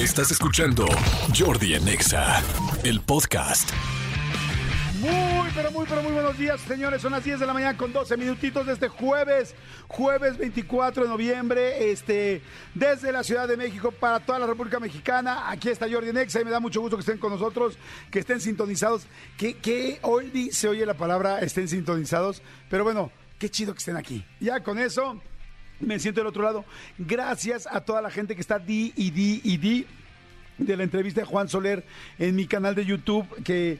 Estás escuchando Jordi Anexa, el podcast. Muy, pero muy, pero muy buenos días, señores. Son las 10 de la mañana con 12 minutitos de este jueves, jueves 24 de noviembre, este, desde la Ciudad de México para toda la República Mexicana. Aquí está Jordi Nexa y me da mucho gusto que estén con nosotros, que estén sintonizados. Que, que hoy se oye la palabra estén sintonizados, pero bueno, qué chido que estén aquí. Ya con eso me siento del otro lado. Gracias a toda la gente que está di y di y di de la entrevista de Juan Soler en mi canal de YouTube, que,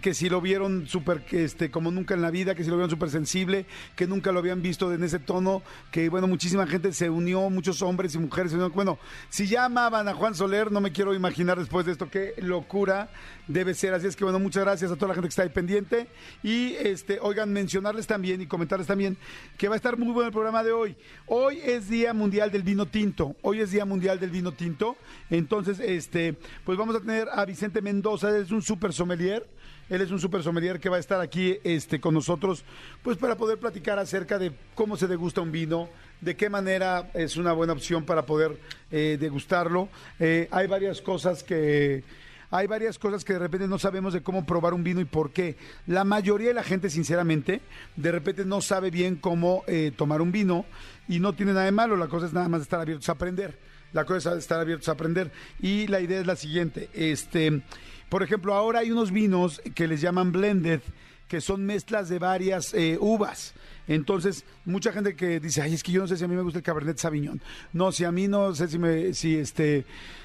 que si lo vieron súper, este, como nunca en la vida, que si lo vieron súper sensible, que nunca lo habían visto en ese tono, que bueno, muchísima gente se unió, muchos hombres y mujeres se unieron. Bueno, si ya amaban a Juan Soler, no me quiero imaginar después de esto qué locura debe ser. Así es que bueno, muchas gracias a toda la gente que está ahí pendiente. Y este, oigan, mencionarles también y comentarles también que va a estar muy bueno el programa de hoy. Hoy es Día Mundial del Vino Tinto. Hoy es Día Mundial del Vino Tinto. Entonces, este, pues vamos a tener a Vicente Mendoza, es un super sommelier. Él es un super sommelier que va a estar aquí este, con nosotros, pues para poder platicar acerca de cómo se degusta un vino, de qué manera es una buena opción para poder eh, degustarlo. Eh, hay varias cosas que hay varias cosas que de repente no sabemos de cómo probar un vino y por qué. La mayoría de la gente, sinceramente, de repente no sabe bien cómo eh, tomar un vino y no tiene nada de malo. La cosa es nada más estar abiertos a aprender. La cosa es estar abiertos a aprender. Y la idea es la siguiente. Este, por ejemplo, ahora hay unos vinos que les llaman blended, que son mezclas de varias eh, uvas. Entonces, mucha gente que dice, ay, es que yo no sé si a mí me gusta el Cabernet Sauvignon. No, si a mí no sé si me, este,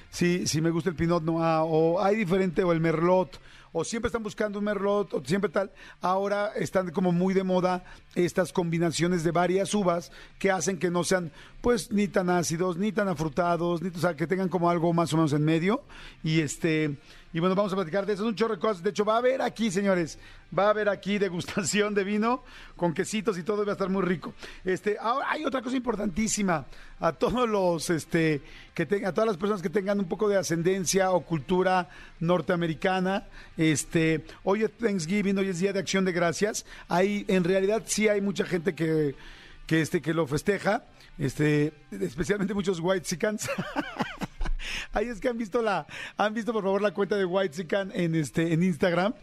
si, si me gusta el Pinot Noir, o hay diferente, o el Merlot, o siempre están buscando un Merlot, o siempre tal. Ahora están como muy de moda estas combinaciones de varias uvas que hacen que no sean, pues, ni tan ácidos, ni tan afrutados, ni, o sea, que tengan como algo más o menos en medio. Y este, y bueno, vamos a platicar de eso, un chorro de cosas. De hecho, va a haber aquí, señores, va a haber aquí degustación de vino con quesitos y todo, va a estar muy rico. Este, ahora hay otra cosa importantísima a todos los, este, que a todas las personas que tengan un poco de ascendencia o cultura norteamericana. Este, hoy es Thanksgiving, hoy es Día de Acción de Gracias. Hay, en realidad, sí hay mucha gente que, que este, que lo festeja. Este, especialmente muchos white sicans. Ahí es que han visto la, han visto por favor la cuenta de White Sican en este, en Instagram.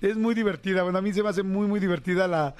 Es muy divertida, bueno, a mí se me hace muy, muy divertida la,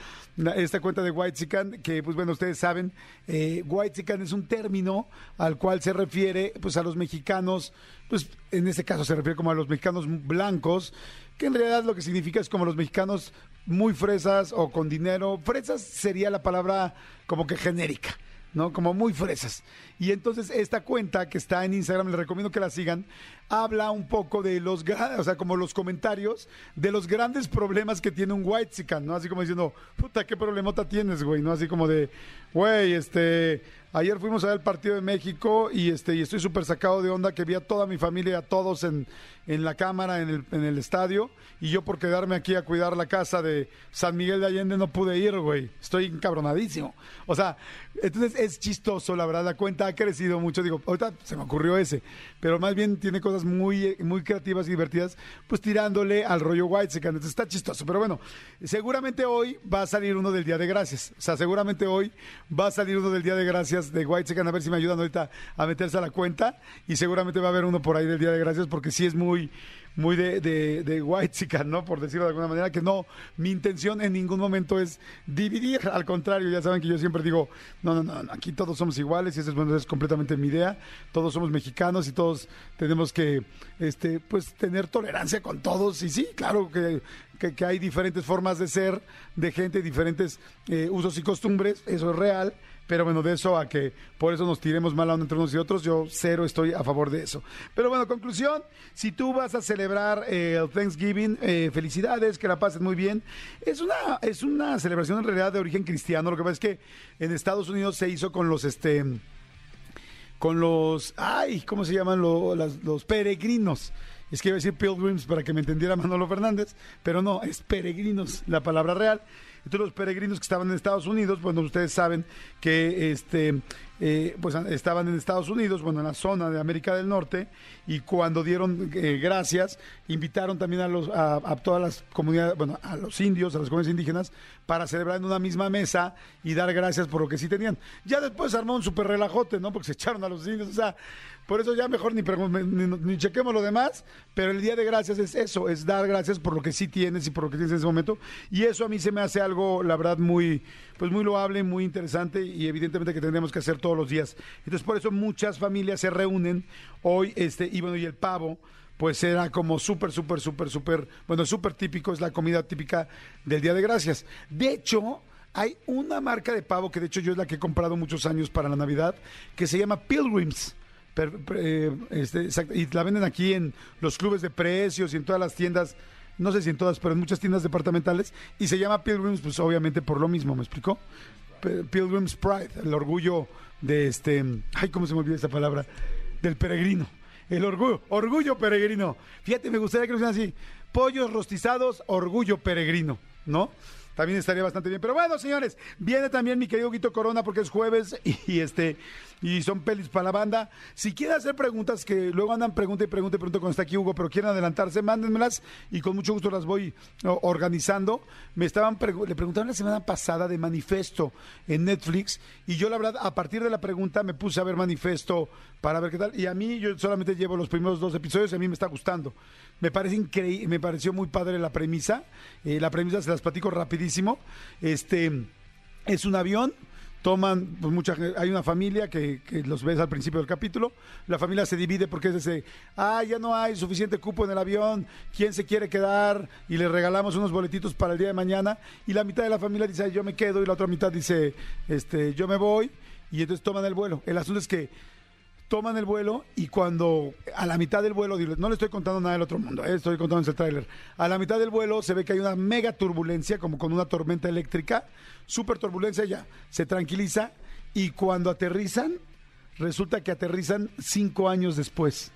esta cuenta de White Sican, que pues bueno, ustedes saben, eh, White Sican es un término al cual se refiere pues a los mexicanos, pues en este caso se refiere como a los mexicanos blancos, que en realidad lo que significa es como los mexicanos muy fresas o con dinero. Fresas sería la palabra como que genérica. ¿No? Como muy fresas. Y entonces esta cuenta que está en Instagram, les recomiendo que la sigan, habla un poco de los, o sea, como los comentarios de los grandes problemas que tiene un white ¿no? Así como diciendo, puta, qué problemota tienes, güey, ¿no? Así como de, güey, este, ayer fuimos a ver el partido de México y este, y estoy súper sacado de onda que vi a toda mi familia, a todos en, en la cámara, en el, en el estadio, y yo por quedarme aquí a cuidar la casa de San Miguel de Allende no pude ir, güey. Estoy encabronadísimo. O sea, entonces es chistoso, la verdad, la cuenta ha crecido mucho. Digo, ahorita se me ocurrió ese, pero más bien tiene cosas muy, muy creativas y divertidas, pues tirándole al rollo White Entonces está chistoso. Pero bueno, seguramente hoy va a salir uno del Día de Gracias. O sea, seguramente hoy va a salir uno del Día de Gracias de White A ver si me ayudan ahorita a meterse a la cuenta. Y seguramente va a haber uno por ahí del Día de Gracias, porque sí es muy muy de, de, white chican, ¿no? Por decirlo de alguna manera, que no, mi intención en ningún momento es dividir, al contrario, ya saben que yo siempre digo, no, no, no, aquí todos somos iguales y esa es, bueno, completamente mi idea, todos somos mexicanos y todos tenemos que, este, pues, tener tolerancia con todos. Y sí, claro que, que, hay diferentes formas de ser, de gente, diferentes eh, usos y costumbres, eso es real, pero bueno, de eso a que por eso nos tiremos mal a uno entre unos y otros, yo cero estoy a favor de eso. Pero bueno, conclusión, si tú vas a celebrar eh, el Thanksgiving, eh, felicidades, que la pases muy bien. Es una, es una celebración en realidad de origen cristiano, lo que pasa es que en Estados Unidos se hizo con los, este, con los, ay, ¿cómo se llaman? los peregrinos. Es que iba a decir pilgrims para que me entendiera Manolo Fernández, pero no, es peregrinos la palabra real. Entonces los peregrinos que estaban en Estados Unidos, bueno, ustedes saben que este eh, pues estaban en Estados Unidos, bueno, en la zona de América del Norte, y cuando dieron eh, gracias, invitaron también a, los, a, todas las comunidades, bueno, a los indios, a las comunidades indígenas, para celebrar en una misma mesa y dar gracias por lo que sí tenían. Ya después armó un súper relajote, ¿no? Porque se echaron a los indios, o sea, Por eso ya mejor ni, ni, ni chequemos lo demás, pero el Día de Gracias es eso, es dar gracias por lo que sí tienes y por lo que tienes en ese momento. Y eso a mí se me hace algo, la verdad, muy, pues muy loable, muy interesante y evidentemente que tendríamos que hacer todos los días. Entonces por eso muchas familias se reúnen hoy, este, y bueno, y el pavo pues era como súper, súper, súper, súper, bueno, súper típico, es la comida típica del Día de Gracias. De hecho, hay una marca de pavo que de hecho yo es la que he comprado muchos años para la Navidad, que se llama Pilgrims. Per- per- eh, este, y la venden aquí en los clubes de precios y en todas las tiendas, no sé si en todas, pero en muchas tiendas departamentales, y se llama Pilgrims, pues obviamente por lo mismo, ¿me explicó? Pilgrims Pride, el orgullo de este, ay, ¿cómo se me olvidó esta palabra? Del peregrino. El orgullo, orgullo peregrino. Fíjate, me gustaría que lo hicieran así. Pollos rostizados, orgullo peregrino, ¿no? También estaría bastante bien. Pero bueno, señores, viene también mi querido Guito Corona porque es jueves y, este y son pelis para la banda. Si quieren hacer preguntas que luego andan pregunta y pregunta y pregunta cuando está aquí Hugo, pero quieren adelantarse, mándenmelas y con mucho gusto las voy organizando. Me estaban pregu- le preguntaron la semana pasada de Manifesto en Netflix y yo la verdad a partir de la pregunta me puse a ver Manifesto para ver qué tal y a mí yo solamente llevo los primeros dos episodios y a mí me está gustando. Me parece increíble, me pareció muy padre la premisa. Eh, la premisa se las platico Este es un avión. Toman, pues mucha hay una familia que, los ves al principio del capítulo. La familia se divide porque es ah, ya no hay suficiente cupo en el avión, ¿quién se quiere quedar? Y le regalamos unos boletitos para el día de mañana. Y la mitad de la familia dice, "Ay, yo me quedo, y la otra mitad dice, este, yo me voy. Y entonces toman el vuelo. El asunto es que toman el vuelo y cuando a la mitad del vuelo, no le estoy contando nada del otro mundo, eh, estoy contando ese tráiler, a la mitad del vuelo se ve que hay una mega turbulencia, como con una tormenta eléctrica, super turbulencia ya, se tranquiliza y cuando aterrizan, resulta que aterrizan cinco años después.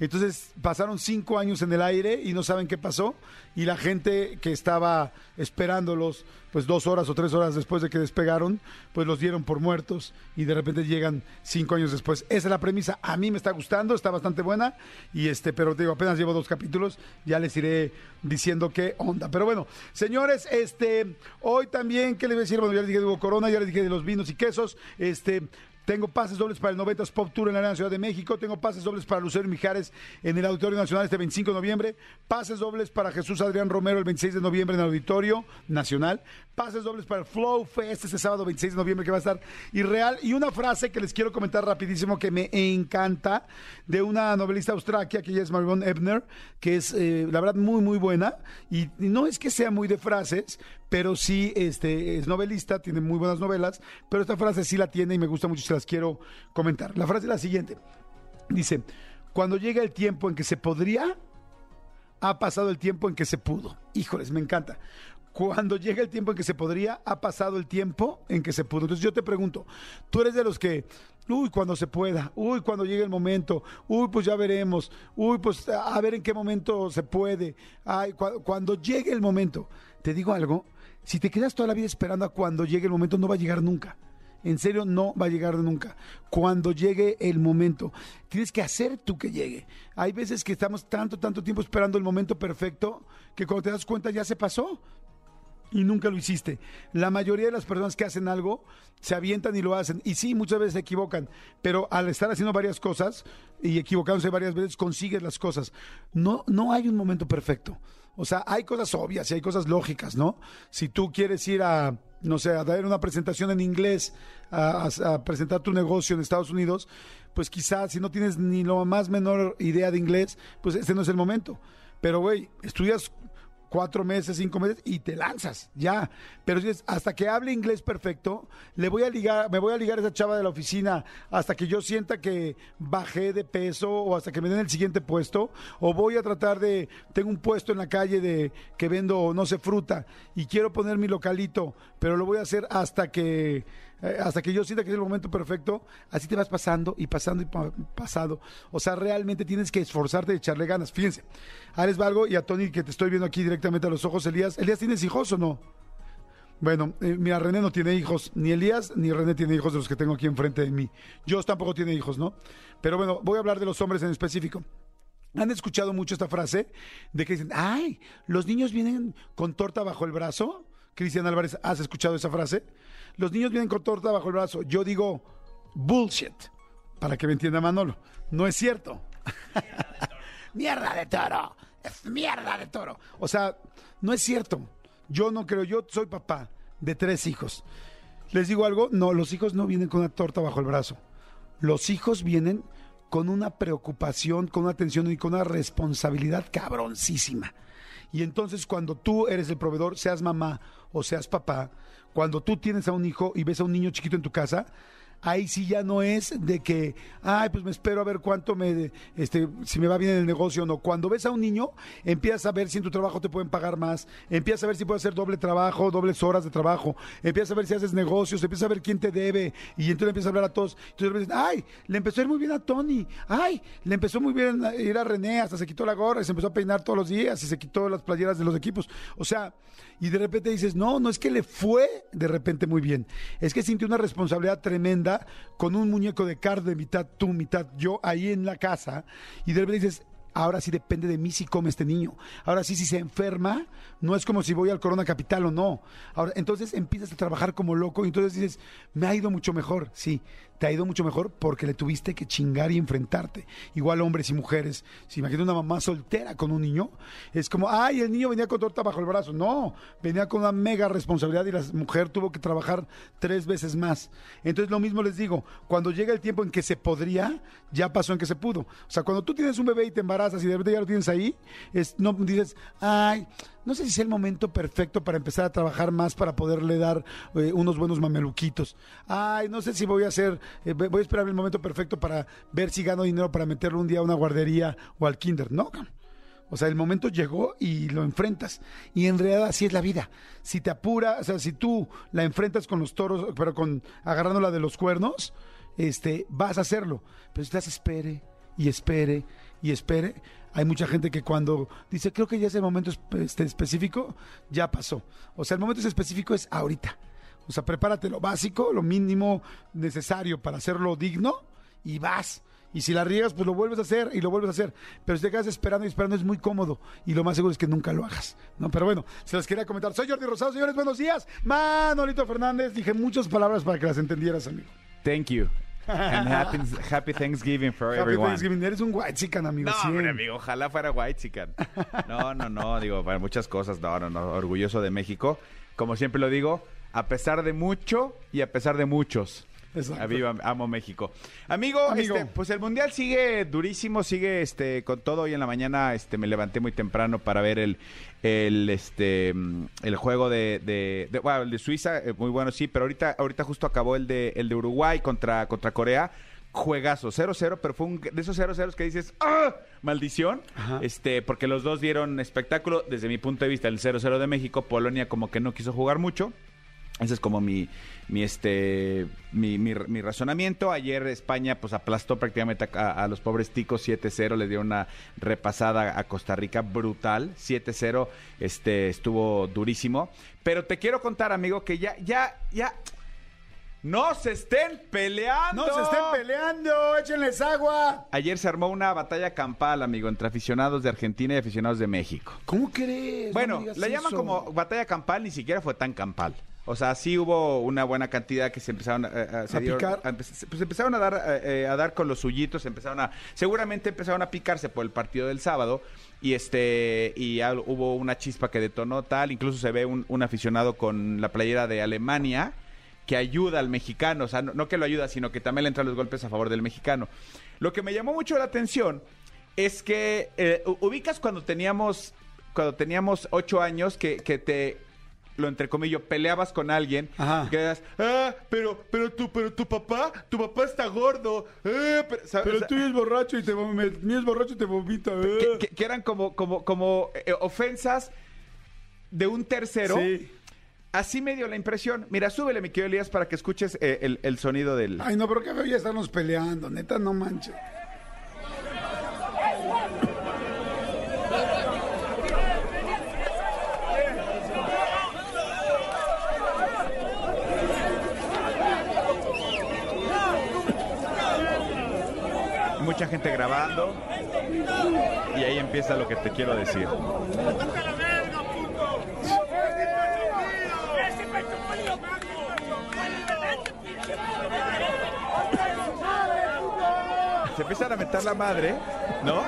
Entonces pasaron cinco años en el aire y no saben qué pasó. Y la gente que estaba esperándolos, pues dos horas o tres horas después de que despegaron, pues los dieron por muertos y de repente llegan cinco años después. Esa es la premisa. A mí me está gustando, está bastante buena. Y este, pero te digo, apenas llevo dos capítulos, ya les iré diciendo qué onda. Pero bueno, señores, este, hoy también, ¿qué les voy a decir? Bueno, ya les dije de Corona, ya les dije de los vinos y quesos. Este, tengo pases dobles para el 90s Pop Tour en la Arena Ciudad de México. Tengo pases dobles para Lucero Mijares en el Auditorio Nacional este 25 de noviembre. Pases dobles para Jesús Adrián Romero el 26 de noviembre en el Auditorio Nacional. Pases dobles para el Flow Fest este sábado 26 de noviembre que va a estar irreal. Y una frase que les quiero comentar rapidísimo que me encanta de una novelista austraquia que ella es Marion Ebner, que es eh, la verdad muy muy buena. Y, no es que sea muy de frases, pero sí este, es novelista, tiene muy buenas novelas, pero esta frase sí la tiene y me gusta mucho y se las quiero comentar. La frase es la siguiente. Dice, cuando llega el tiempo en que se podría, ha pasado el tiempo en que se pudo. Híjoles, me encanta. Cuando llega el tiempo en que se podría, ha pasado el tiempo en que se pudo. Entonces yo te pregunto, tú eres de los que, uy, cuando se pueda, uy, cuando llegue el momento, uy, pues ya veremos, uy, pues a ver en qué momento se puede, ay, cu- cuando llegue el momento. Te digo algo, si te quedas toda la vida esperando a cuando llegue el momento, no va a llegar nunca. En serio, no va a llegar nunca. Cuando llegue el momento, tienes que hacer tú que llegue. Hay veces que estamos tanto, tanto tiempo esperando el momento perfecto que cuando te das cuenta ya se pasó y nunca lo hiciste. La mayoría de las personas que hacen algo se avientan y lo hacen. Y sí, muchas veces se equivocan, pero al estar haciendo varias cosas y equivocándose varias veces, consigues las cosas. No, no hay un momento perfecto. O sea, hay cosas obvias y hay cosas lógicas, ¿no? Si tú quieres ir a, no sé, a dar una presentación en inglés, a, presentar tu negocio en Estados Unidos, pues quizás si no tienes ni lo más menor idea de inglés, pues este no es el momento. Pero, güey, estudias cuatro meses, cinco meses y te lanzas, ya. Pero si es, hasta que hable inglés perfecto, le voy a ligar, me voy a ligar a esa chava de la oficina hasta que yo sienta que bajé de peso o hasta que me den el siguiente puesto, o voy a tratar de, tengo un puesto en la calle de que vendo, no sé, fruta y quiero poner mi localito, pero lo voy a hacer hasta que eh, hasta que yo sienta que es el momento perfecto, así te vas pasando y pasando y pa- pasado. O sea, realmente tienes que esforzarte y echarle ganas. Fíjense, a Alex Valgo y a Tony, que te estoy viendo aquí directamente a los ojos, Elías. Elías, ¿tienes hijos o no? Bueno, eh, mira, René no tiene hijos, ni Elías ni René tiene hijos de los que tengo aquí enfrente de mí. Yo tampoco tiene hijos, ¿no? Pero bueno, voy a hablar de los hombres en específico. ¿Han escuchado mucho esta frase de que dicen, ay, los niños vienen con torta bajo el brazo? Cristian Álvarez, ¿has escuchado esa frase? Los niños vienen con torta bajo el brazo. Yo digo, bullshit. para que me entienda Manolo. No es cierto. mierda de toro. Es mierda de toro. O sea, no es cierto. Yo no creo, yo soy papá de tres hijos. ¿Les digo algo? No, los hijos no vienen con una torta bajo el brazo. Los hijos vienen con una preocupación, con una atención y con una responsabilidad cabroncísima. Y entonces cuando tú eres el proveedor, seas mamá o seas papá, cuando tú tienes a un hijo y ves a un niño chiquito en tu casa, ahí sí ya no es de que, ay, pues me espero a ver cuánto me, este, si me va bien en el negocio o no. Cuando ves a un niño, empiezas a ver si en tu trabajo te pueden pagar más, empiezas a ver si puedes hacer doble trabajo, dobles horas de trabajo, empiezas a ver si haces negocios, empiezas a ver quién te debe, y entonces empiezas a hablar a todos. Entonces ay, le empezó a ir muy bien a Tony, ay, le empezó muy bien a ir a René, hasta se quitó la gorra y se empezó a peinar todos los días y se quitó las playeras de los equipos. O sea, y de repente dices, no, no es que le fue de repente muy bien, es que sintió una responsabilidad tremenda con un muñeco de carne, mitad tú, mitad yo, ahí en la casa, y de repente dices, ahora sí depende de mí si come este niño. Ahora sí, si se enferma, no es como si voy al Corona Capital o no. Ahora, entonces empiezas a trabajar como loco y entonces dices, me ha ido mucho mejor. Sí, te ha ido mucho mejor porque le tuviste que chingar y enfrentarte. Igual hombres y mujeres. Si imagínate una mamá soltera con un niño, es como, ay, el niño venía con torta bajo el brazo. No, venía con una mega responsabilidad y la mujer tuvo que trabajar tres veces más. Entonces lo mismo les digo, cuando llega el tiempo en que se podría, ya pasó en que se pudo. O sea, cuando tú tienes un bebé y te embarazas y de repente ya lo tienes ahí, es, no dices, ay, no sé si es el momento perfecto para empezar a trabajar más para poderle dar eh, unos buenos mameluquitos. Ay, no sé si voy a hacer, eh, voy a esperar el momento perfecto para ver si gano dinero para meterlo un día a una guardería o al kinder. No, o sea, el momento llegó y lo enfrentas. Y en realidad así es la vida. Si te apura, o sea, si tú la enfrentas con los toros, pero con agarrándola de los cuernos, este, vas a hacerlo. Pero si estás espere y espere y espere, hay mucha gente que cuando dice, creo que ya es el momento este, específico, ya pasó. O sea, el momento específico es ahorita. O sea, prepárate lo básico, lo mínimo necesario para hacerlo digno y vas. Y si la riegas, pues lo vuelves a hacer y lo vuelves a hacer. Pero si te quedas esperando y esperando es muy cómodo. Y lo más seguro es que nunca lo hagas. ¿no? Pero bueno, se las quería comentar. Soy Jordi Rosado, señores, buenos días. Manolito Fernández, dije muchas palabras para que las entendieras, amigo. Thank you. And happy, happy Thanksgiving for Happy everyone. Thanksgiving. Eres un white chican, amigo. No, hombre, amigo, ojalá fuera white chican. No, no, no, digo, para muchas cosas, no, no, no, orgulloso de México. Como siempre lo digo, a pesar de mucho y a pesar de muchos. Exacto. Viva, amo México. Amigo, Amigo. este, pues el mundial sigue durísimo, sigue este con todo. Hoy en la mañana este me levanté muy temprano para ver el el este mm, el juego de, de, de- bueno, el de Suiza, eh, muy bueno sí, pero ahorita ahorita justo acabó el de el de Uruguay contra contra Corea. Juegazo, 0-0, pero fue un de esos 0-0 que dices, ¡ah! Maldición. Ajá. Este, porque los dos dieron espectáculo. Desde mi punto de vista, el 0-0 de México, Polonia como que no quiso jugar mucho. Ese es como mi, mi este, mi, mi- mi razonamiento. Ayer España pues aplastó prácticamente a, a los pobres ticos 7-0, le dio una repasada a Costa Rica brutal. 7-0, este, estuvo durísimo. Pero te quiero contar, amigo, que ya, ya, ya, no se estén peleando. No se estén peleando, échenles agua. Ayer se armó una batalla campal, amigo, entre aficionados de Argentina y aficionados de México. ¿Cómo crees? No Bueno, la llaman como batalla campal, ni siquiera fue tan campal. O sea, sí hubo una buena cantidad que se empezaron eh, eh, se ¿A dieron- picar? a empe- pues empezaron a dar eh, a dar con los suyitos, empezaron a seguramente empezaron a picarse por el partido del sábado y este y ya hubo una chispa que detonó tal, incluso se ve un, un aficionado con la playera de Alemania que ayuda al mexicano, o sea, no, no que lo ayuda, sino que también le entran los golpes a favor del mexicano. Lo que me llamó mucho la atención es que eh, ubicas cuando teníamos cuando teníamos ocho años que, que te lo entrecomillo peleabas con alguien Ajá. y que decías, ah pero pero tu pero tu papá tu papá está gordo eh", pero, tú es borracho y te mío es borracho y te vomita. que, eh. que- que eran como como como eh, ofensas de un tercero Sí. así me dio la impresión mira súbele mi querido Elías para que escuches eh, el, el sonido del Ay, no, pero qué feo ya estarnos peleando, neta, no manches. Mucha gente grabando y ahí empieza lo que te quiero decir. se empiezan a meter la madre, ¿no?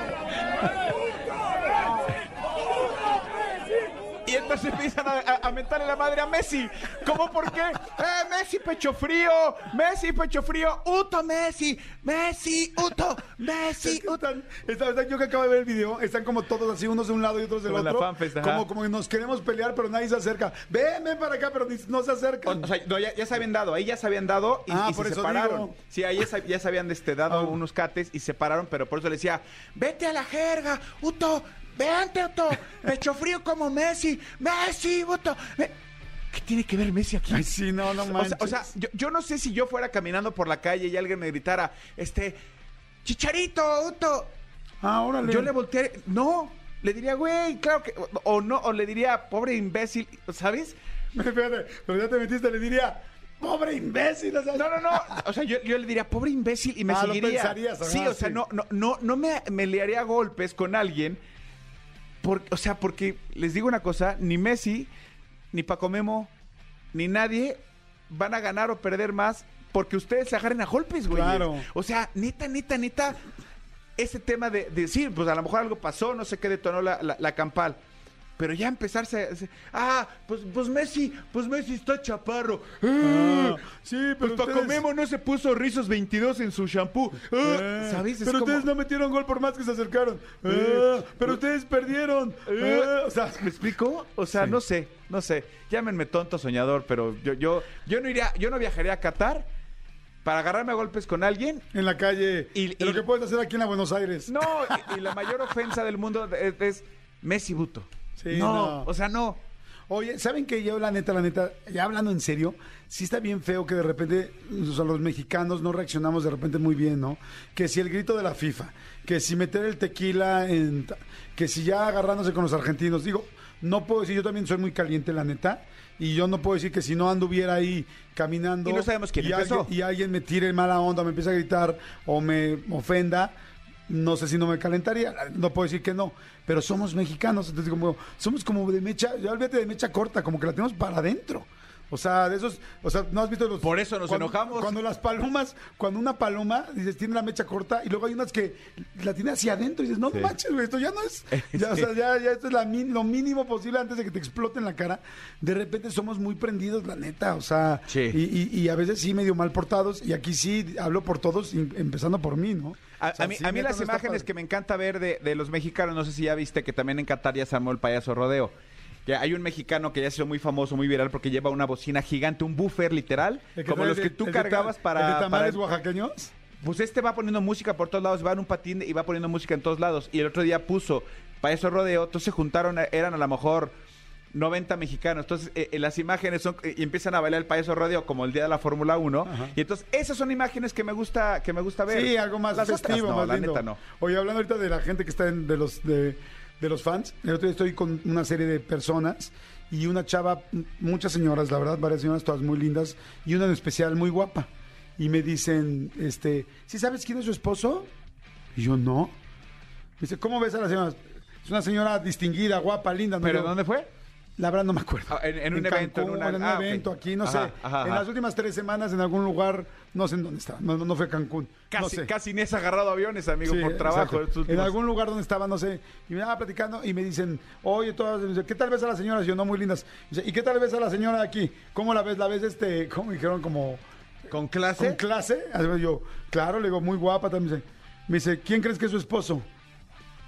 Y entonces empiezan a, a, la madre a Messi. ¿Cómo por qué? ¡Eh, Messi, pecho frío! ¡Messi, pecho frío! ¡Uto, Messi! ¡Messi, Uto! ¡Messi, Uto! Están- están- yo que acabo de ver el video, están como todos así, unos de un lado y otros del Como en la otro. fanfest, como, como que nos queremos pelear, pero nadie se acerca. Ven, ven para acá, pero no se O, acercan. o sea, no, ya, ya se habían dado, ahí ya se habían dado y, Ah, y por se eso separaron. digo. Sí, ahí ya se, ya se habían este, dado Ah. unos cates y se separaron, pero por eso le decía, vete a la jerga, Uto, vente, Uto, pecho frío como Messi, Messi, Uto. ¿Qué tiene que ver Messi aquí? Ay, sí, no, no O manches. sea, o sea, yo, yo no sé si yo fuera caminando por la calle y alguien me gritara, este, Chicharito, Uto. ah, órale. Yo le volteé, no, le diría, güey, claro que, o, no, o le diría, pobre imbécil, ¿sabes? Espérate, pero ya te metiste, le diría, pobre imbécil. o sea, No, no, no. O sea, yo, yo le diría, pobre imbécil, y me Ah, lo seguiría. pensarías, ajá, sí, o sea, sí. no, no, no, no me, me le haría golpes con alguien. Por, o sea, porque les digo una cosa, ni Messi, ni Paco Memo, ni nadie van a ganar o perder más porque ustedes se agarren a golpes, güey. Claro. O sea, neta, neta, neta, ese tema de decir, pues a lo mejor algo pasó, no sé qué detonó la, la, la campal. Pero ya empezarse, a- ah, pues, pues Messi, pues Messi está chaparro. Ah, sí, Pues Paco ustedes- Memo no se puso rizos 22 en su shampoo. Ah, Eh, ¿Sabes? Es pero como- ustedes no metieron gol por más que se acercaron. Eh, Eh, pero ustedes perdieron. O sea, ¿Me explico? O sea, Sí. no sé, no sé. Llámenme tonto soñador, pero yo, yo, yo no iría, yo no viajaría a Qatar para agarrarme a golpes con alguien. en la calle. Y- lo que puedes hacer aquí en la Buenos Aires. No, y, y la mayor ofensa del mundo es, es Messi Buto. Sí, no, no. o sea, no. Oye, ¿saben que yo la neta, la neta, ya hablando en serio, sí está bien feo que de repente, o sea, los mexicanos no reaccionamos de repente muy bien, ¿no? Que si el grito de la FIFA, que si meter el tequila en... que si ya agarrándose con los argentinos, digo, no puedo decir, yo también soy muy caliente, la neta, y yo no puedo decir que si no anduviera ahí caminando... Y no sabemos quién y empezó. alguien, y alguien me tire mala onda, me empieza a gritar o me ofenda, no sé si no me calentaría, no puedo decir que no, pero somos mexicanos, entonces como somos como de mecha, ya olvídate de mecha corta, como que la tenemos para adentro. O sea, de esos, o sea, ¿no has visto los Por eso nos cuando- enojamos. Cuando las palomas, cuando una paloma dices tiene la mecha corta y luego hay unas que la tiene hacia adentro y dices, "No Sí. manches, güey, esto ya no es ya, o sea, ya, ya esto es la lo mínimo posible antes de que te explote en la cara." De repente somos muy prendidos, la neta, o sea, Sí. y, y- y a veces sí medio mal portados y aquí sí hablo por todos, y- empezando por mí, ¿no? A, O sea, a mí, sí, a mí las imágenes que me encanta ver de, de los mexicanos, no sé si ya viste que también en Qatar ya se armó el payaso rodeo. Que hay un mexicano que ya se hizo muy famoso, muy viral, porque lleva una bocina gigante, un buffer literal, como los que tú cargabas para... ¿El de tamales para- oaxaqueños? Pues este va poniendo música por todos lados, va en un patín y va poniendo música en todos lados. Y el otro día puso payaso rodeo, entonces se juntaron, eran a lo mejor 90 mexicanos. Entonces eh, eh, las imágenes son, eh, y empiezan a bailar el payaso rodeo como el día de la Fórmula 1. Ajá. Y entonces esas son imágenes que me gusta, que me gusta ver. Sí, algo más Las otras festivo, no, más la lindo. neta no. Oye, hablando ahorita de la gente que está en, de los de, de los fans, el otro día estoy con una serie de personas y una chava, muchas señoras, la verdad, varias señoras todas muy lindas y una en especial muy guapa. Y me dicen, este, ¿sí sabes quién es su esposo? Y yo no. Me dice, ¿cómo ves a la señora? Es una señora distinguida, guapa, linda. ¿no? ¿Pero dónde fue? La verdad no me acuerdo. Ah, en- en un evento, en una- en un ah, evento aquí, no Ajá, sé. ajá, En ajá. las últimas tres semanas en algún lugar, no sé en dónde estaba. No, no, fue Cancún. no Casi, sé. casi ni has agarrado aviones, amigo, Sí, por trabajo. estos En últimos- algún lugar donde estaba, no sé, y me estaba platicando y me dicen, oye, todas, ¿qué tal ves a las señoras? Yo, no, muy lindas. Y dice, ¿y qué tal ves a la señora de aquí? ¿Cómo la ves? ¿La ves, este, cómo dijeron, como, ¿Con clase? con clase? Yo, claro, le digo, muy guapa también. Me dice, ¿quién crees que es su esposo?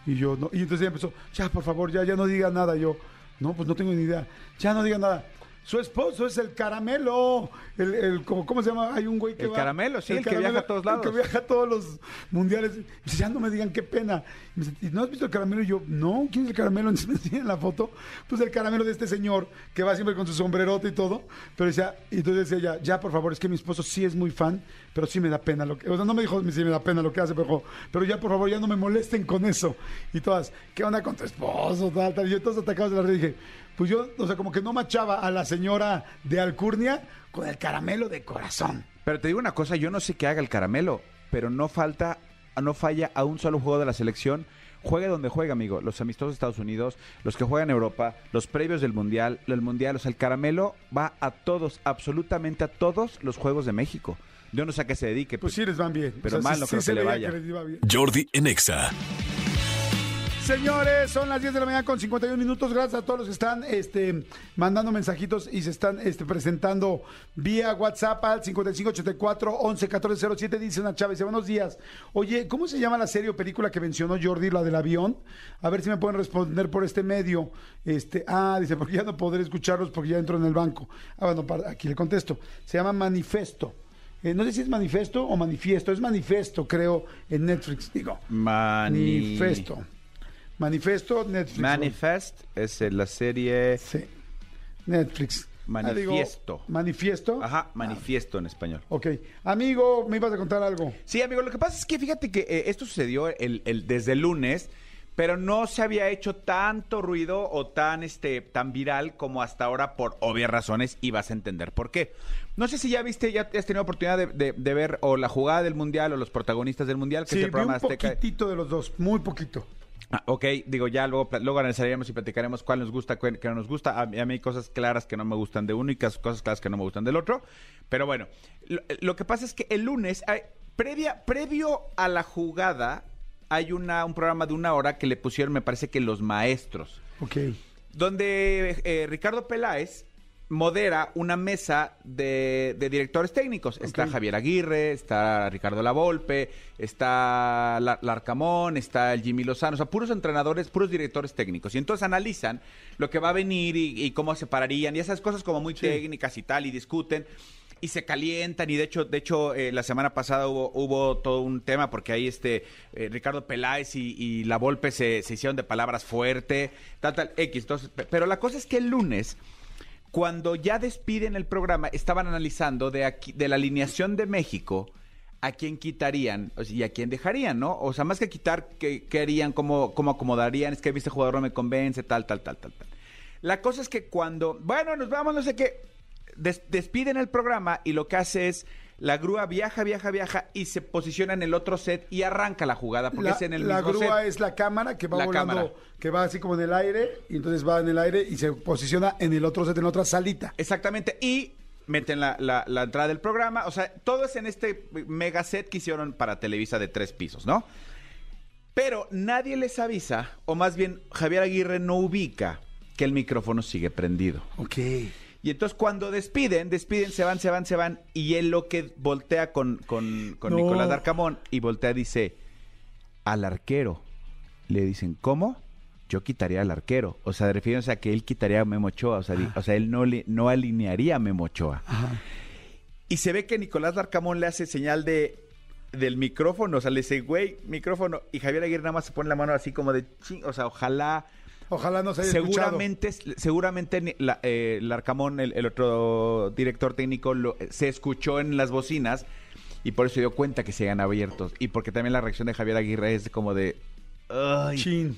Y yo, no, y entonces ella empezó, ya, por favor, ya, ya no diga nada. Yo, no, pues no tengo ni idea, ya no diga nada. Su esposo es el caramelo. El, el, ¿cómo, cómo se llama? Hay un güey que El va- Caramelo, sí, el que viaja a todos el lados. que viaja a todos los mundiales. Y dice, ya no me digan qué pena. Y me dice, ¿y no has visto el caramelo? Y yo, no, ¿quién es el caramelo? Entonces me enseñan la foto. Pues el caramelo de este señor que va siempre con su sombrerote y todo. Pero decía, y entonces decía ella, ya por favor, es que mi esposo sí es muy fan, pero sí me da pena lo que. O sea, no me dijo si me da pena lo que hace, pero, pero ya por favor, ya no me molesten con eso. Y todas, ¿qué onda con tu esposo? Tal, tal. Y yo todos atacados de la red dije, pues yo, o sea, como que no machaba a la señora de Alcurnia con el caramelo de corazón. Pero te digo una cosa, yo no sé qué haga el caramelo, pero no falta, no falla a un solo juego de la selección. Juegue donde juega, amigo. Los amistosos de Estados Unidos, los que juegan en Europa, los previos del Mundial, el Mundial. O sea, el caramelo va a todos, absolutamente a todos los juegos de México. Yo no sé a qué se dedique. Pues sí les van bien. Pero mal no creo que se le vaya. les iba bien. Jordi en Exa. Señores, son las 10 de la mañana con 51 minutos. Gracias a todos los que están este, mandando mensajitos y se están este, presentando vía WhatsApp al 5584 11 1407. Dice una chava, dice, buenos días. Oye, ¿cómo se llama la serie o película que mencionó Jordi, la del avión? A ver si me pueden responder por este medio. Este, ah, dice, porque ya no podré escucharlos porque ya entro en el banco. Ah, bueno, para- aquí le contesto. Se llama Manifesto. Eh, no sé si es Manifesto o Manifiesto. Es Manifesto, creo, en Netflix. Digo, Mani- Manifesto. Manifesto, Netflix. Manifest es eh, la serie. Sí. Netflix. Ah, digo, Manifiesto. manifiesto. Ajá, manifiesto en español. Ok. Amigo, me ibas a contar algo. Sí, amigo, lo que pasa es que fíjate que eh, esto sucedió el, el- desde el lunes, pero no se había hecho tanto ruido o tan, este, tan viral como hasta ahora por obvias razones y vas a entender por qué. No sé si ya viste, ya has tenido oportunidad de, de- de ver o la jugada del Mundial o los protagonistas del Mundial, que Sí, es el programa un Azteca. poquitito de los dos, muy poquito. Ah, ok, digo, ya luego, luego analizaremos y platicaremos cuál nos gusta, cuál qué no nos gusta. A, mí- a mí hay cosas claras que no me gustan de uno y cosas claras que no me gustan del otro. Pero bueno, lo, lo que pasa es que el lunes, hay- previa, previo a la jugada, hay una, un programa de una hora que le pusieron, me parece que los maestros Ok. donde eh, Ricardo Peláez modera una mesa de, de directores técnicos. Está. Javier Aguirre, está Ricardo Lavolpe, está La- Larcamón, está el Jimmy Lozano, o sea, puros entrenadores, puros directores técnicos. Y entonces analizan lo que va a venir y, y cómo se pararían y esas cosas como muy técnicas y tal, y discuten. Y se calientan y de hecho, de hecho eh, la semana pasada hubo, hubo todo un tema porque ahí este eh, Ricardo Peláez y, y La Volpe se, se hicieron de palabras fuerte, tal, tal, X. Entonces, pe- pero la cosa es que el lunes, cuando ya despiden el programa, estaban analizando de, aquí, de la alineación de México a quién quitarían y a quién dejarían, ¿no? O sea, más que quitar, ¿qué, harían? Cómo, ¿Cómo acomodarían? Es que viste jugador no me convence, tal, tal, tal, tal, tal. La cosa es que cuando, bueno, nos vamos, no sé qué, des- despiden el programa y lo que hace es la grúa viaja, viaja, viaja y se posiciona en el otro set y arranca la jugada porque La, es en el la mismo grúa set. es la cámara que va La volando, cámara. que va así como en el aire, y entonces va en el aire y se posiciona en el otro set, en la otra salita. Exactamente. Y meten la, la- la entrada del programa. O sea, todo es en este mega set que hicieron para Televisa de tres pisos, ¿no? Pero nadie les avisa, o más bien Javier Aguirre no ubica que el micrófono sigue prendido. Ok. Y entonces cuando despiden, despiden, se van, se van, se van. Y él lo que voltea con, con, con No. Nicolás Darcamón y voltea dice, al arquero. Le dicen, ¿cómo? Yo quitaría al arquero. O sea, refiriéndose a que él quitaría a Memo Ochoa. O sea, di- o sea él no, le, no alinearía a Memo Ochoa. Ajá. Y se ve que Nicolás Darcamón le hace señal de del micrófono. O sea, le dice, güey, micrófono. Y Javier Aguirre nada más se pone la mano así como de, ching. O sea, ojalá... Ojalá no se haya escuchado. Seguramente, seguramente la, eh, Larcamón, el, el otro director técnico, lo- se escuchó en las bocinas y por eso dio cuenta que se habían abiertos. Y porque también la reacción de Javier Aguirre es como de... "Ay". Chin.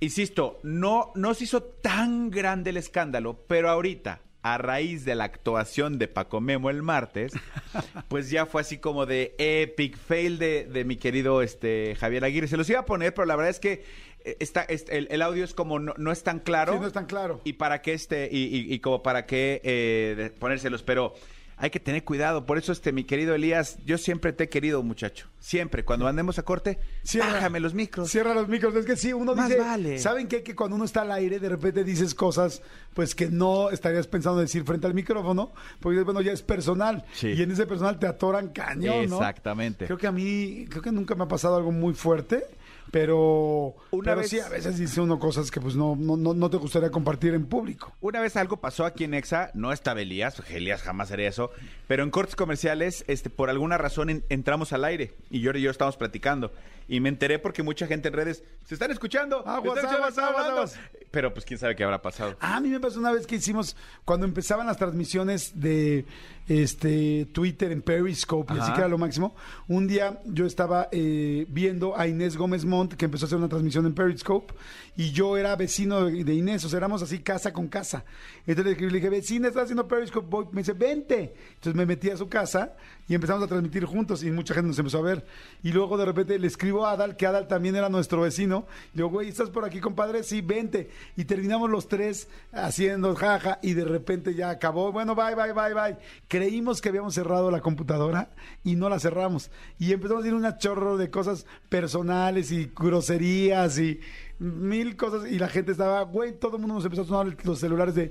Insisto, no, no se hizo tan grande el escándalo, pero ahorita, a raíz de la actuación de Paco Memo el martes, pues ya fue así como de epic fail de, de mi querido este, Javier Aguirre. Se los iba a poner, pero la verdad es que eh, está, es- el, el audio es como no, no es tan claro. Sí, no es tan claro. Y para qué este, y, y- y como para qué eh, ponérselos, pero hay que tener cuidado. Por eso, este, mi querido Elías, yo siempre te he querido, muchacho. Siempre. Cuando andemos a corte, Cierra. bájame los micros. Cierra los micros. Es que sí, uno Más dice. vale. ¿Saben qué? Que cuando uno está al aire, de repente dices cosas pues que no estarías pensando decir frente al micrófono, porque dices, bueno, ya es personal. Sí. Y en ese personal te atoran cañón, ¿no? Exactamente. Creo que a mí, creo que nunca me ha pasado algo muy fuerte, pero, Una pero vez- sí, a veces dice uno cosas que pues no, no, no, te gustaría compartir en público. Una vez algo pasó aquí en Exa, no estaba Elías, Elías jamás haría eso, pero en cortes comerciales, este, por alguna razón en- entramos al aire y yo y yo estábamos platicando. Y me enteré porque mucha gente en redes se están escuchando. Aguas, están aguas, aguas, hablando". aguas. Pero pues quién sabe qué habrá pasado. Ah, a mí me pasó una vez que hicimos, cuando empezaban las transmisiones de este Twitter en Periscope, que era lo máximo. Un día yo estaba eh, viendo a Inés Gómez Montt, que empezó a hacer una transmisión en Periscope, y yo era vecino de, de Inés, o sea, éramos así casa con casa. Entonces le dije, vecina, está haciendo Periscope, voy. me dice, vente. Entonces me metí a su casa y empezamos a transmitir juntos y mucha gente nos empezó a ver. Y luego de repente le escribo a Adal, que Adal también era nuestro vecino. Y digo, güey, ¿estás por aquí, compadre? Sí, vente. Y terminamos los tres haciendo jaja y de repente ya acabó. Bueno, bye, bye, bye, bye. Creímos que habíamos cerrado la computadora y no la cerramos. Y empezamos a decir una chorro de cosas personales y groserías y mil cosas y la gente estaba, güey, todo el mundo nos empezó a sonar los celulares de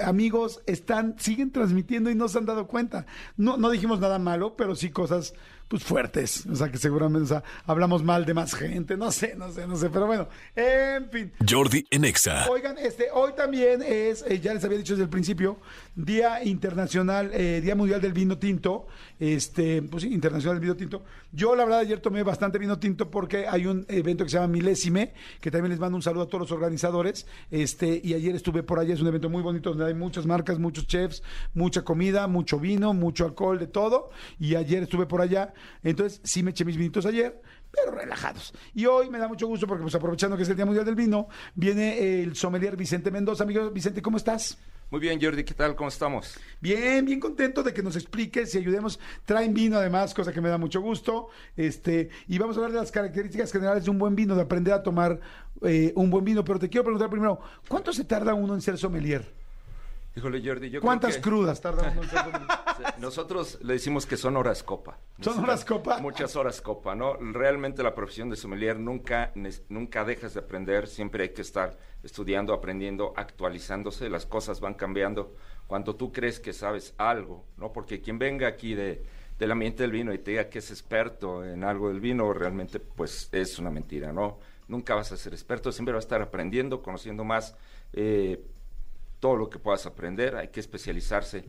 amigos, están, siguen transmitiendo y no se han dado cuenta. No, no dijimos nada malo, pero sí cosas pues fuertes. O sea, que seguramente o sea, hablamos mal de más gente. No sé, no sé, no sé. Pero bueno, en fin. Jordi Enexa. Oigan, este, hoy también es, eh, ya les había dicho desde el principio, Día Internacional, eh, Día Mundial del Vino Tinto. Este, pues sí, Internacional del Vino Tinto. Yo, la verdad, ayer tomé bastante vino tinto porque hay un evento que se llama Milésime, que también les mando un saludo a todos los organizadores. Este, y ayer estuve por allá, es un evento muy bonito donde hay muchas marcas, muchos chefs, mucha comida, mucho vino, mucho alcohol, de todo. Y ayer estuve por allá. Entonces, sí me eché mis vinitos ayer, pero relajados. Y hoy me da mucho gusto porque, pues aprovechando que es el Día Mundial del Vino, viene el sommelier Vicente Mendoza. Amigo Vicente, ¿cómo estás? Muy bien, Jordi, ¿qué tal? ¿Cómo estamos? Bien, bien contento de que nos expliques y ayudemos. Traen vino además, cosa que me da mucho gusto. Este, y vamos a hablar de las características generales de un buen vino, de aprender a tomar eh, un buen vino. Pero te quiero preguntar primero, ¿cuánto se tarda uno en ser sommelier? Híjole, Jordi, yo ¿Cuántas creo que crudas tarda uno en ser sommelier? nosotros le decimos que son horas copa. ¿Son horas copa? Muchas horas copa, ¿no? Realmente la profesión de sommelier nunca, nunca dejas de aprender, siempre hay que estar estudiando, aprendiendo, actualizándose, las cosas van cambiando. Cuando tú crees que sabes algo, ¿no? Porque quien venga aquí de, del ambiente del vino y te diga que es experto en algo del vino, realmente pues es una mentira, ¿no? Nunca vas a ser experto, siempre vas a estar aprendiendo, conociendo más. eh, todo lo que puedas aprender, hay que especializarse.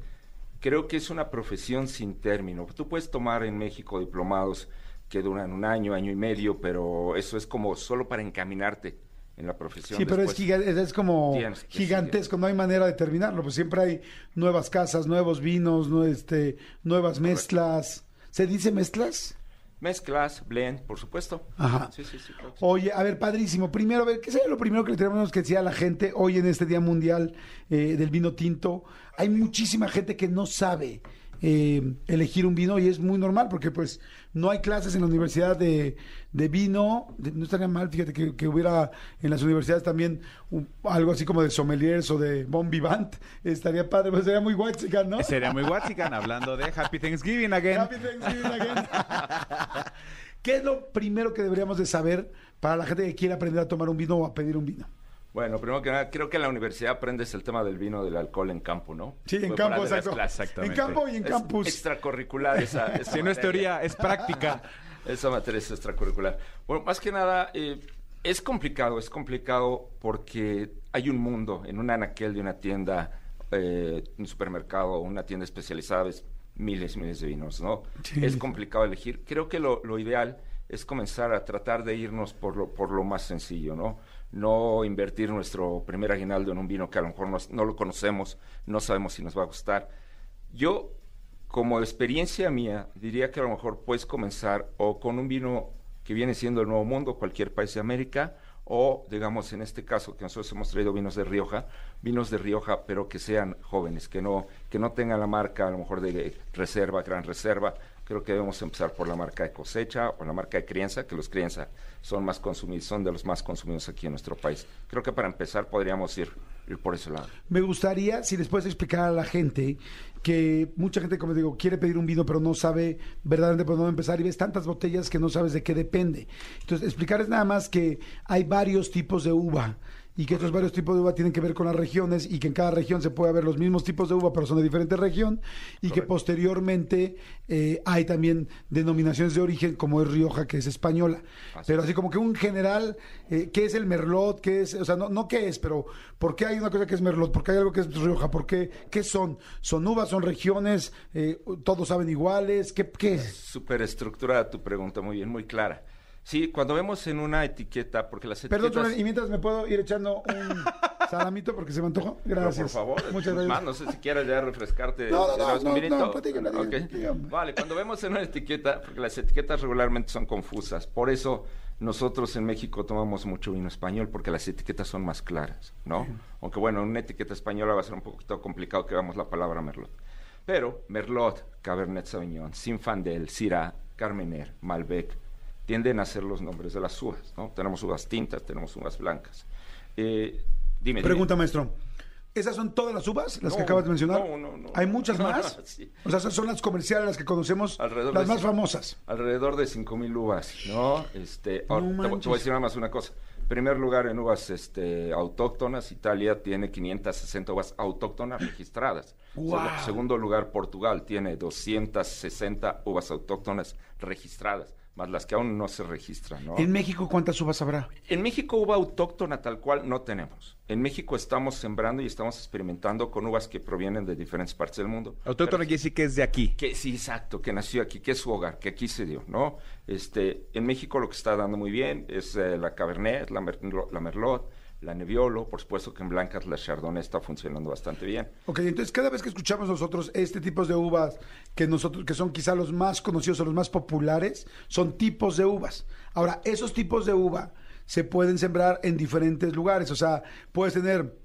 Creo que es una profesión sin término. Tú puedes tomar en México diplomados que duran un año, año y medio, pero eso es como solo para encaminarte en la profesión. Sí, pero es, es- como gigantesco, no hay manera de terminarlo, pues siempre hay nuevas casas, nuevos vinos, no, este, nuevas mezclas. ¿Se dice mezclas? Mezclas, blend, por supuesto. Ajá. Sí, sí, sí. claro que sí. Oye, a ver, padrísimo. Primero, a ver, ¿qué sería lo primero que le tenemos que decir a la gente hoy en este Día Mundial eh, del Vino Tinto? Hay muchísima gente que no sabe eh, elegir un vino y es muy normal porque pues no hay clases en la universidad de, de vino. De- no estaría mal, fíjate, que, que hubiera en las universidades también un- algo así como de sommeliers o de bon vivant. Estaría padre, pues sería muy guay, ¿no? Sería muy Watsican hablando de Happy Thanksgiving again. Happy Thanksgiving again. ¿Qué es lo primero que deberíamos de saber para la gente que quiere aprender a tomar un vino o a pedir un vino? Bueno, primero que nada, creo que en la universidad aprendes el tema del vino, del alcohol en campo, ¿no? Sí, en Fue campo, exacto. clases. exactamente. En campo y en Es campus. extracurricular esa, esa Si no es teoría, es práctica. Esa materia es extracurricular. Bueno, más que nada, eh, es complicado, es complicado porque hay un mundo en un anaquel de una tienda, eh, un supermercado, una tienda especializada, ves miles y miles de vinos, ¿no? Sí. Es complicado elegir. Creo que lo, lo ideal es comenzar a tratar de irnos por lo, por lo más sencillo, ¿no? No invertir nuestro primer aguinaldo en un vino que a lo mejor no, no lo conocemos, no sabemos si nos va a gustar. Yo como experiencia mía, diría que a lo mejor puedes comenzar o con un vino que viene siendo el Nuevo Mundo, cualquier país de América, o digamos en este caso que nosotros hemos traído vinos de Rioja, vinos de Rioja, pero que sean jóvenes, que no, que no tengan la marca a lo mejor de reserva, gran reserva. Creo que debemos empezar por la marca de cosecha o la marca de crianza, que los crianza son más consumidos, son de los más consumidos aquí en nuestro país. Creo que para empezar podríamos ir, por ese lado. Me gustaría, si les puedes explicar a la gente, que mucha gente, como digo, quiere pedir un vino, pero no sabe verdaderamente por dónde empezar y ves tantas botellas que no sabes de qué depende. Entonces, explicarles nada más que hay varios tipos de uva y que estos varios tipos de uva tienen que ver con las regiones y que en cada región se puede haber los mismos tipos de uva, pero son de diferente región y que posteriormente eh, hay también denominaciones de origen como es Rioja, que es española. Así pero así como que un general, eh, ¿qué es el merlot? ¿Qué es? O sea, no, no qué es, pero ¿por qué hay una cosa que es merlot? ¿Por qué hay algo que es Rioja? ¿Por qué? ¿Qué son? ¿Son uvas? ¿Son regiones? Eh, ¿Todos saben iguales? ¿Qué, qué es? Súper estructurada tu pregunta, muy bien, muy clara. Sí, cuando vemos en una etiqueta, porque las Perdón, etiquetas... Tonel, y mientras me puedo ir echando un salamito porque se me antojó. Pero, Gracias. por favor, Muchas gracias. más, no sé si quieres ya refrescarte. No, no, no, no, no, platícame, Ok. dígame. Vale, cuando vemos en una etiqueta, porque las etiquetas regularmente son confusas, por eso nosotros en México tomamos mucho vino español, porque las etiquetas son más claras, ¿no? Aunque bueno, en una etiqueta española va a ser un poquito complicado que veamos la palabra merlot. Pero Merlot, Cabernet Sauvignon, Zinfandel, Syrah, Carmener, Malbec, tienden a ser los nombres de las uvas, ¿no? Tenemos uvas tintas, tenemos uvas blancas. Eh, dime, Pregunta, dime. maestro. ¿Esas son todas las uvas, las que acabas de mencionar? no, no, no. ¿Hay muchas más? Sí. O sea, esas son las comerciales, las que conocemos, Alrededor las más famosas. Alrededor de 5.000 uvas, ¿no? Este, ahora, te, voy- a decir nada más una cosa. Primer lugar en uvas este, autóctonas, Italia tiene 560 uvas autóctonas registradas. ¡Guau! Segu- segundo lugar, Portugal tiene 260 uvas autóctonas registradas, más las que aún no se registran, ¿no? ¿En México cuántas uvas habrá? En México uva autóctona tal cual no tenemos. En México estamos sembrando y estamos experimentando con uvas que provienen de diferentes partes del mundo. Autóctono Pero- quiere decir que es de aquí. que sí, exacto, que nació aquí, que es su hogar, que aquí se dio, ¿no? Este, en México lo que está dando muy bien es eh, la Cabernet, la, Merlot, la Merlot, la Nebbiolo, por supuesto que en blancas la Chardonnay está funcionando bastante bien. Ok, entonces cada vez que escuchamos nosotros este tipo de uvas que nosotros que son quizá los más conocidos o los más populares, son tipos de uvas. Ahora, esos tipos de uva se pueden sembrar en diferentes lugares, o sea, puedes tener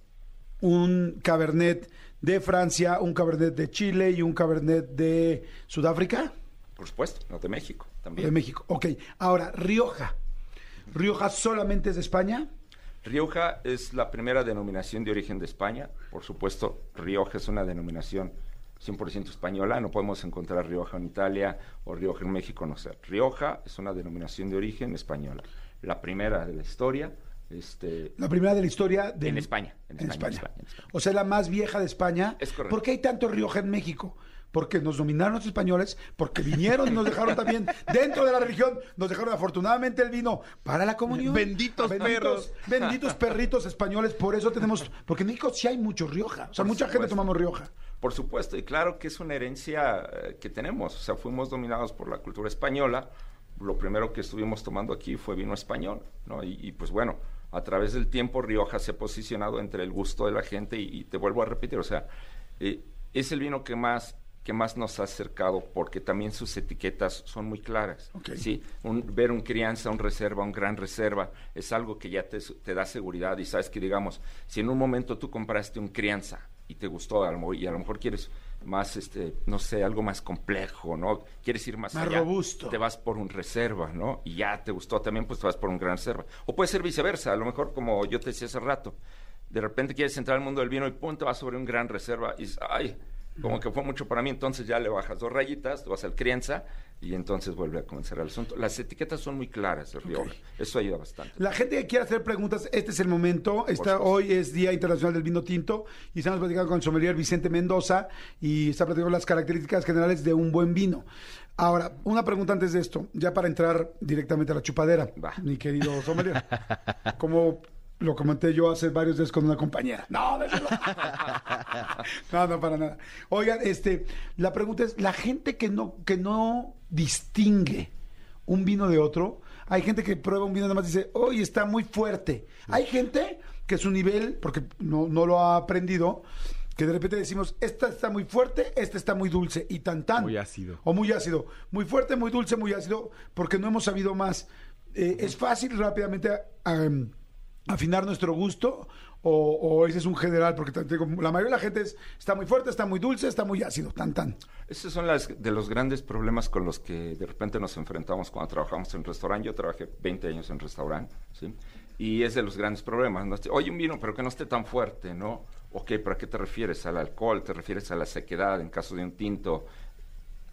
un cabernet de Francia, un cabernet de Chile y un cabernet de Sudáfrica, Por supuesto, no de México de también. México. Ok, ahora Rioja. Rioja solamente es de España. Rioja es la primera denominación de origen de España. Por supuesto, Rioja es una denominación 100% española. No podemos encontrar Rioja en Italia o Rioja en México, no sé. Rioja es una denominación de origen española. La primera de la historia. Este, La primera de la historia de En España, en En España, España. en España, en España. O sea, la más vieja de España. Es correcto. ¿Por qué hay tanto Rioja en México? Porque nos dominaron los españoles, porque vinieron y nos dejaron también dentro de la religión, nos dejaron afortunadamente el vino para la comunión. Benditos perros. Benditos perritos españoles, por eso tenemos, porque en México sí hay mucho Rioja, o sea, Por mucha gente tomamos Rioja. Por supuesto, y claro que es una herencia eh, que tenemos. O sea, fuimos dominados por la cultura española. Lo primero que estuvimos tomando aquí fue vino español, ¿no? Y, y, pues bueno, a través del tiempo Rioja se ha posicionado entre el gusto de la gente y, y te vuelvo a repetir, o sea, eh, es el vino que más que más nos ha acercado porque también sus etiquetas son muy claras. ¿sí? Un- ver un crianza, un reserva, un gran reserva es algo que ya te, te da seguridad y sabes que digamos, si en un momento tú compraste un crianza y te gustó y a lo mejor quieres más, este, no sé, algo más complejo, ¿no? Quieres ir más, Más allá. robusto. Te vas por un reserva, ¿no? Y ya te gustó también, pues te vas por un gran reserva. O puede ser viceversa, a lo mejor como yo te decía hace rato, de repente quieres entrar al mundo del vino y pum, te vas sobre un gran reserva y dices, ay, como que fue mucho para mí, entonces ya le bajas dos rayitas, te vas al crianza y entonces vuelve a comenzar el asunto. Las etiquetas son muy claras de Rioja, eso ayuda bastante. La gente que quiere hacer preguntas, este es el momento. Está, hoy es Día Internacional del Vino Tinto y estamos platicando con el sommelier Vicente Mendoza y está platicando las características generales de un buen vino. Ahora, una pregunta antes de esto, ya para entrar directamente a la chupadera, mi querido sommelier. Como lo comenté yo hace varios días con una compañera. No, no, no, para nada. Oigan, este, la pregunta es, la gente que no, que no distingue un vino de otro, hay gente que prueba un vino y nada más dice, oye, está muy fuerte. Hay gente que su nivel, porque no, no lo ha aprendido, que de repente decimos, esta está muy fuerte, esta está muy dulce, y tan tan. Muy ácido. O muy ácido. Muy fuerte, muy dulce, muy ácido, porque no hemos sabido más. Eh, ¿Es fácil rápidamente am, afinar nuestro gusto? O, ese es un general? Porque la mayoría de la gente es, está muy fuerte, está muy dulce, está muy ácido, tan tan. Esos son las, de los grandes problemas con los que de repente nos enfrentamos cuando trabajamos en restaurante. Yo trabajé 20 años en restaurante, ¿sí? Y es de los grandes problemas. ¿no? Oye, un vino, pero que no esté tan fuerte, ¿no? Ok, ¿pero qué te refieres? ¿Al alcohol? ¿Te refieres a la sequedad en caso de un tinto?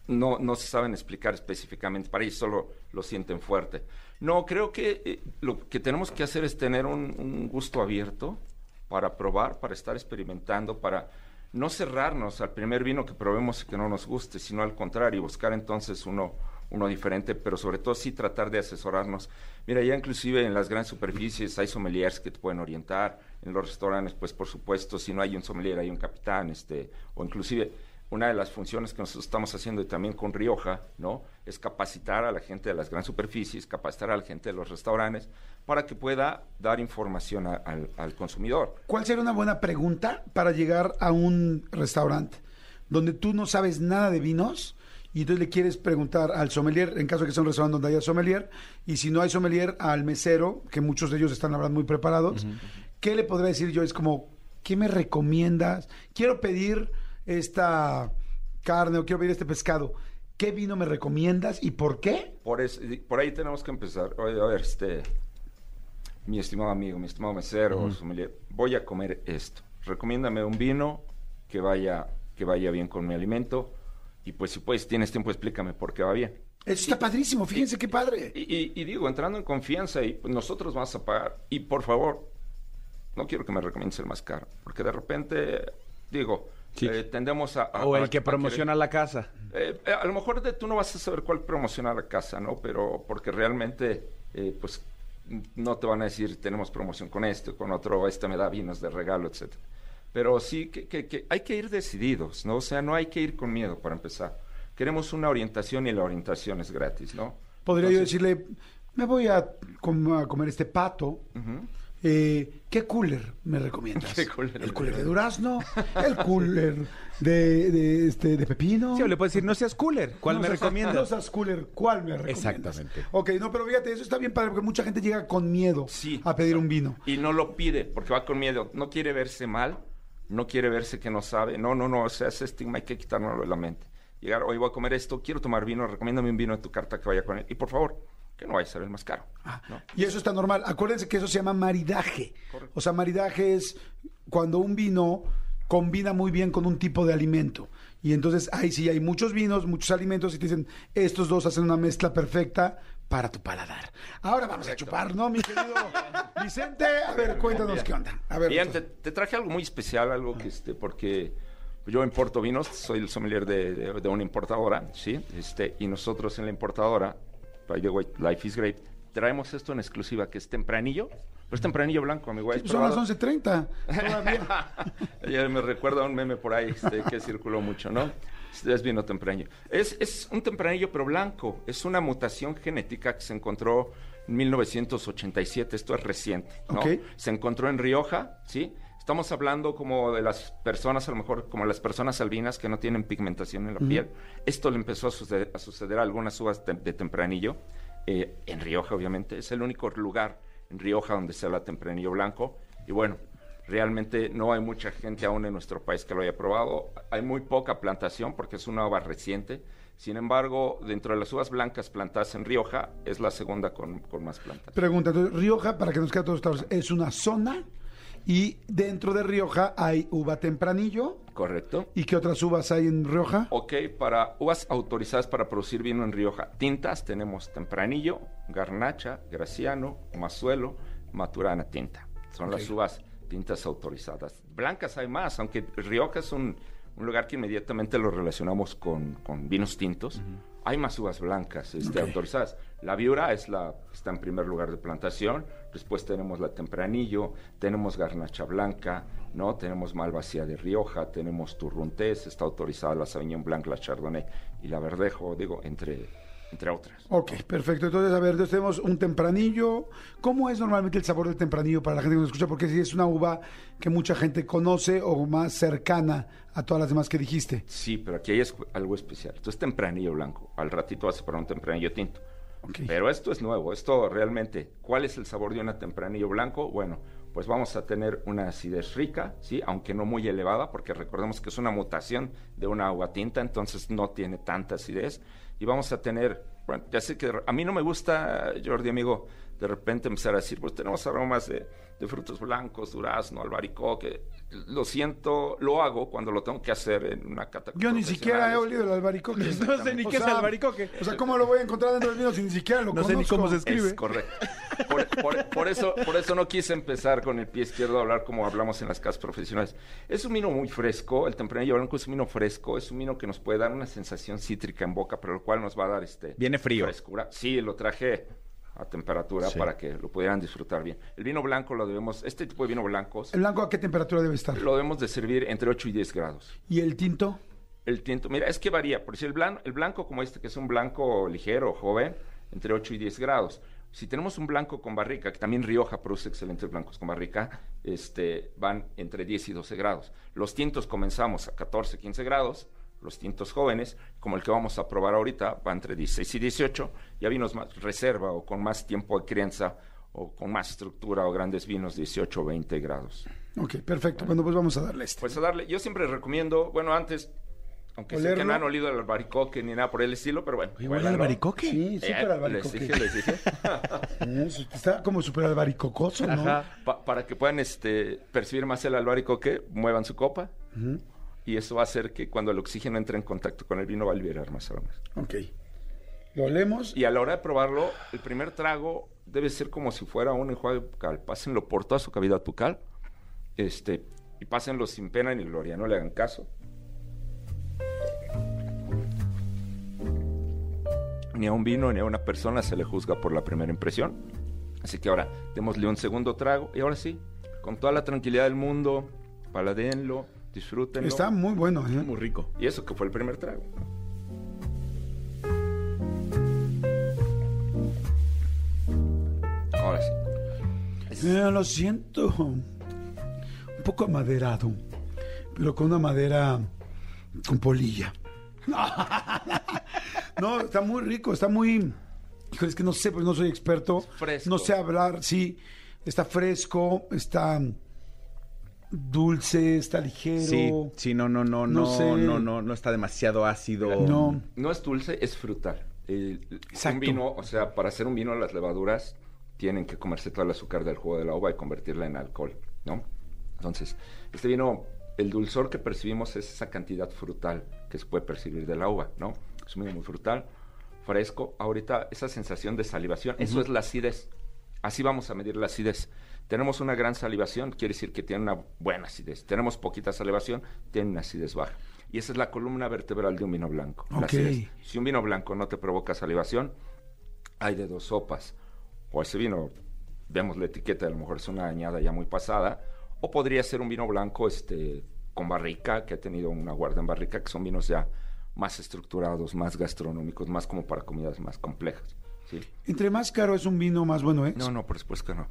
No, no se saben explicar específicamente, para ellos solo lo sienten fuerte. No, creo que eh, lo que tenemos que hacer es tener un, gusto abierto para probar, para estar experimentando, para no cerrarnos al primer vino que probemos que no nos guste, sino al contrario, buscar entonces uno, uno diferente, pero sobre todo sí tratar de asesorarnos. Mira, ya inclusive en las grandes superficies hay sommeliers que te pueden orientar, en los restaurantes, pues por supuesto, si no hay un sommelier, hay un capitán, este, o inclusive una de las funciones que nosotros estamos haciendo y también con Rioja, ¿no? Es capacitar a la gente de las grandes superficies, capacitar a la gente de los restaurantes para que pueda dar información a- al, al consumidor. ¿Cuál sería una buena pregunta para llegar a un restaurante donde tú no sabes nada de vinos y entonces le quieres preguntar al sommelier, en caso de que sea un restaurante donde haya sommelier, y si no hay sommelier, al mesero, que muchos de ellos están, la verdad, muy preparados, ¿qué le podría decir yo? Es como, ¿qué me recomiendas? Quiero pedir esta carne o quiero pedir este pescado, ¿qué vino me recomiendas y por qué? Por, es- por ahí tenemos que empezar. Oye, a ver, este, mi estimado amigo, mi estimado mesero, sommelier, voy a comer esto. Recomiéndame un vino que vaya, que vaya bien con mi alimento. Y pues si puedes, tienes tiempo, explícame por qué va bien. Eso está padrísimo, fíjense qué padre. Y, y- y digo, entrando en confianza, y pues, nosotros vamos a pagar. Y por favor, no quiero que me recomiendes el más caro, porque de repente, digo, Sí. eh, tendemos a... a- O el a- que a promociona la casa. eh, eh, a lo mejor de, tú no vas a saber cuál promocionar la casa, ¿no? Pero porque realmente, eh, pues, no te van a decir, tenemos promoción con este, con otro, este me da vinos de regalo, etcétera. Pero sí que, que- que hay que ir decididos, ¿no? O sea, no hay que ir con miedo para empezar. Queremos una orientación y la orientación es gratis, ¿no? Podría yo decirle, me voy a, com- a comer este pato. ujú. Eh, ¿Qué cooler me recomiendas? ¿Qué cooler? ¿El cooler de durazno? ¿El cooler de, de, este, de pepino? Sí, o le puedes decir, no seas cooler. ¿Cuál No me seas- recomiendas? No seas cooler, ¿cuál me recomiendas? Exactamente. Ok, no, pero fíjate, eso está bien padre porque mucha gente llega con miedo Sí. a pedir un vino. Y no lo pide porque va con miedo. No quiere verse mal, no quiere verse que no sabe. No, no, no. O sea, ese estigma hay que quitárnoslo de la mente. Llegar, hoy voy a comer esto, quiero tomar vino, recomiéndame un vino de tu carta que vaya con él. Y por favor, que no vaya a ser el más caro. ¿no? Y eso está normal. Acuérdense que eso se llama maridaje. O sea, maridaje es cuando un vino combina muy bien con un tipo de alimento. Y entonces ahí sí hay muchos vinos, muchos alimentos y te dicen, estos dos hacen una mezcla perfecta para tu paladar. Ahora vamos a chupar, ¿no, mi querido Vicente? A ver, cuéntanos qué onda. A ver, Bien, te, te traje algo muy especial, algo que este, porque yo importo vinos, soy el sommelier de, de- de una importadora, ¿sí? Este, y nosotros en la importadora, by the way, Life is Great, traemos esto en exclusiva, que es tempranillo. Pues tempranillo blanco, amigo. ¿has pues son las probado? 11.30 todavía. ya me recuerda un meme por ahí este, que circuló mucho, ¿no? Es vino tempranillo. Es, es un tempranillo pero blanco. Es una mutación genética que se encontró en 1987. Esto es reciente, ¿no? Se encontró en Rioja, ¿sí? Estamos hablando como de las personas, a lo mejor como las personas albinas que no tienen pigmentación en la piel. Esto le empezó a suceder a, suceder a algunas uvas de, de tempranillo. eh, en Rioja, obviamente. Es el único lugar en Rioja donde se habla tempranillo blanco. Y bueno, realmente no hay mucha gente aún en nuestro país que lo haya probado. Hay muy poca plantación porque es una uva reciente. Sin embargo, dentro de las uvas blancas plantadas en Rioja, es la segunda con, con más plantas. Pregunta, entonces, Rioja, para que nos quede todos claros, es una zona y dentro de Rioja hay uva tempranillo. ¿Correcto? ¿Y qué otras uvas hay en Rioja? Ok, para uvas autorizadas para producir vino en Rioja, tintas tenemos Tempranillo, Garnacha, Graciano, Mazuelo, Maturana Tinta. Son las uvas tintas autorizadas. Blancas hay más, aunque Rioja es un, un lugar que inmediatamente lo relacionamos con, con vinos tintos. Hay más uvas blancas este, autorizadas. La Viura es la está en primer lugar de plantación. Después tenemos la Tempranillo, tenemos Garnacha Blanca, ¿no? Tenemos Malvasía de Rioja, tenemos Turruntés, está autorizada la Sauvignon Blanc, la Chardonnay y la Verdejo, digo, entre, entre otras. Ok, perfecto. Entonces, a ver, entonces tenemos un tempranillo. ¿Cómo es normalmente el sabor del tempranillo para la gente que nos escucha? Porque si es una uva que mucha gente conoce o más cercana a todas las demás que dijiste. Sí, pero aquí hay algo especial. Esto es Tempranillo Blanco. Al ratito vas a probar un Tempranillo Tinto. Pero esto es nuevo, esto realmente, ¿cuál es el sabor de una tempranillo blanco? Bueno, pues vamos a tener una acidez rica, ¿sí? Aunque no muy elevada, porque recordemos que es una mutación de una agua tinta, entonces no tiene tanta acidez. Y vamos a tener, bueno, ya sé que a mí no me gusta, Jordi, amigo, de repente empezar a decir, pues tenemos aromas de, de frutos blancos, durazno, albaricoque. Lo siento, lo hago cuando lo tengo que hacer en una cata. Yo ni siquiera he olido el albaricoque. No sé ni O qué es albaricoque. O sea, ¿cómo lo voy a encontrar dentro del vino si ni siquiera lo No sé ni cómo se escribe. Es correcto. Por, por- por eso, por eso no quise empezar con el pie izquierdo a hablar como hablamos en las casas profesionales. Es un vino muy fresco, el tempranillo blanco es un vino fresco, es un vino que nos puede dar una sensación cítrica en boca, pero el cual nos va a dar este Viene frío. frescura. Sí, lo traje a temperatura Sí. para que lo pudieran disfrutar bien. El vino blanco lo debemos, este tipo de vino blancos, ¿El blanco a qué temperatura debe estar? lo debemos de servir entre 8 y 10 grados. ¿Y el tinto? El tinto, mira, es que varía. Por si el, blan- el blanco como este, que es un blanco ligero, joven, entre 8 y 10 grados. Si tenemos un blanco con barrica, que también Rioja produce excelentes blancos con barrica, este, van entre 10 y 12 grados. Los tintos comenzamos a 14, 15 grados. Los tintos jóvenes, como el que vamos a probar ahorita, va entre 16 y 18. Ya vinos más reserva o con más tiempo de crianza o con más estructura o grandes vinos, 18 o 20 grados. Ok, perfecto. Bueno, pues vamos a darle este. Pues a darle, yo siempre recomiendo, bueno, antes Aunque sé que Olerlo. no han olido el albaricoque ni nada por el estilo, pero bueno. ¿Huele huélanlo. albaricoque? Sí, Eh, súper les albaricoque. dije, les dije. Está como súper albaricocoso, ¿no? Ajá. Pa- para que puedan este, percibir más el albaricoque, muevan su copa. Y eso va a hacer que cuando el oxígeno entre en contacto con el vino va a liberar más aromas. Ok. Lo olemos. Y a la hora de probarlo, el primer trago debe ser como si fuera un enjuague bucal. Pásenlo por toda su cavidad bucal. Este, y pásenlo sin pena ni gloria, no le hagan caso. Ni a un vino ni a una persona se le juzga por la primera impresión. Así que ahora démosle un segundo trago y ahora sí, con toda la tranquilidad del mundo, paladénlo, disfrútenlo. Está muy bueno, ¿eh? Muy rico. Y eso que fue el primer trago. Ahora sí. Es- Eh, lo siento. Un poco amaderado. Pero con una madera con polilla. No, está muy rico, está muy. Híjole, es que no sé, pues no soy experto. Fresco. No sé hablar, sí. Está fresco, está dulce, está ligero. Sí, sí, no, no, no, No no, sé. no, no, no está demasiado ácido. No. No es dulce, es frutal. El- Exacto. Un vino, o sea, para hacer un vino las levaduras tienen que comerse todo el azúcar del jugo de la uva y convertirla en alcohol, ¿no? Entonces, este vino, el dulzor que percibimos es esa cantidad frutal que se puede percibir de la uva, ¿no? Es un vino muy frutal, fresco. Ahorita esa sensación de salivación, eso es la acidez. Así vamos a medir la acidez. Tenemos una gran salivación, quiere decir que tiene una buena acidez. Tenemos poquita salivación, tiene una acidez baja. Y esa es la columna vertebral de un vino blanco. la Ok. acidez. Si un vino blanco no te provoca salivación, hay de dos sopas. O ese vino, vemos la etiqueta, a lo mejor es una añada ya muy pasada, o podría ser un vino blanco este, con barrica, que ha tenido una guarda en barrica, que son vinos ya más estructurados, más gastronómicos, más como para comidas más complejas. ¿sí? Entre más caro es un vino, más bueno es. No, no, por supuesto que no.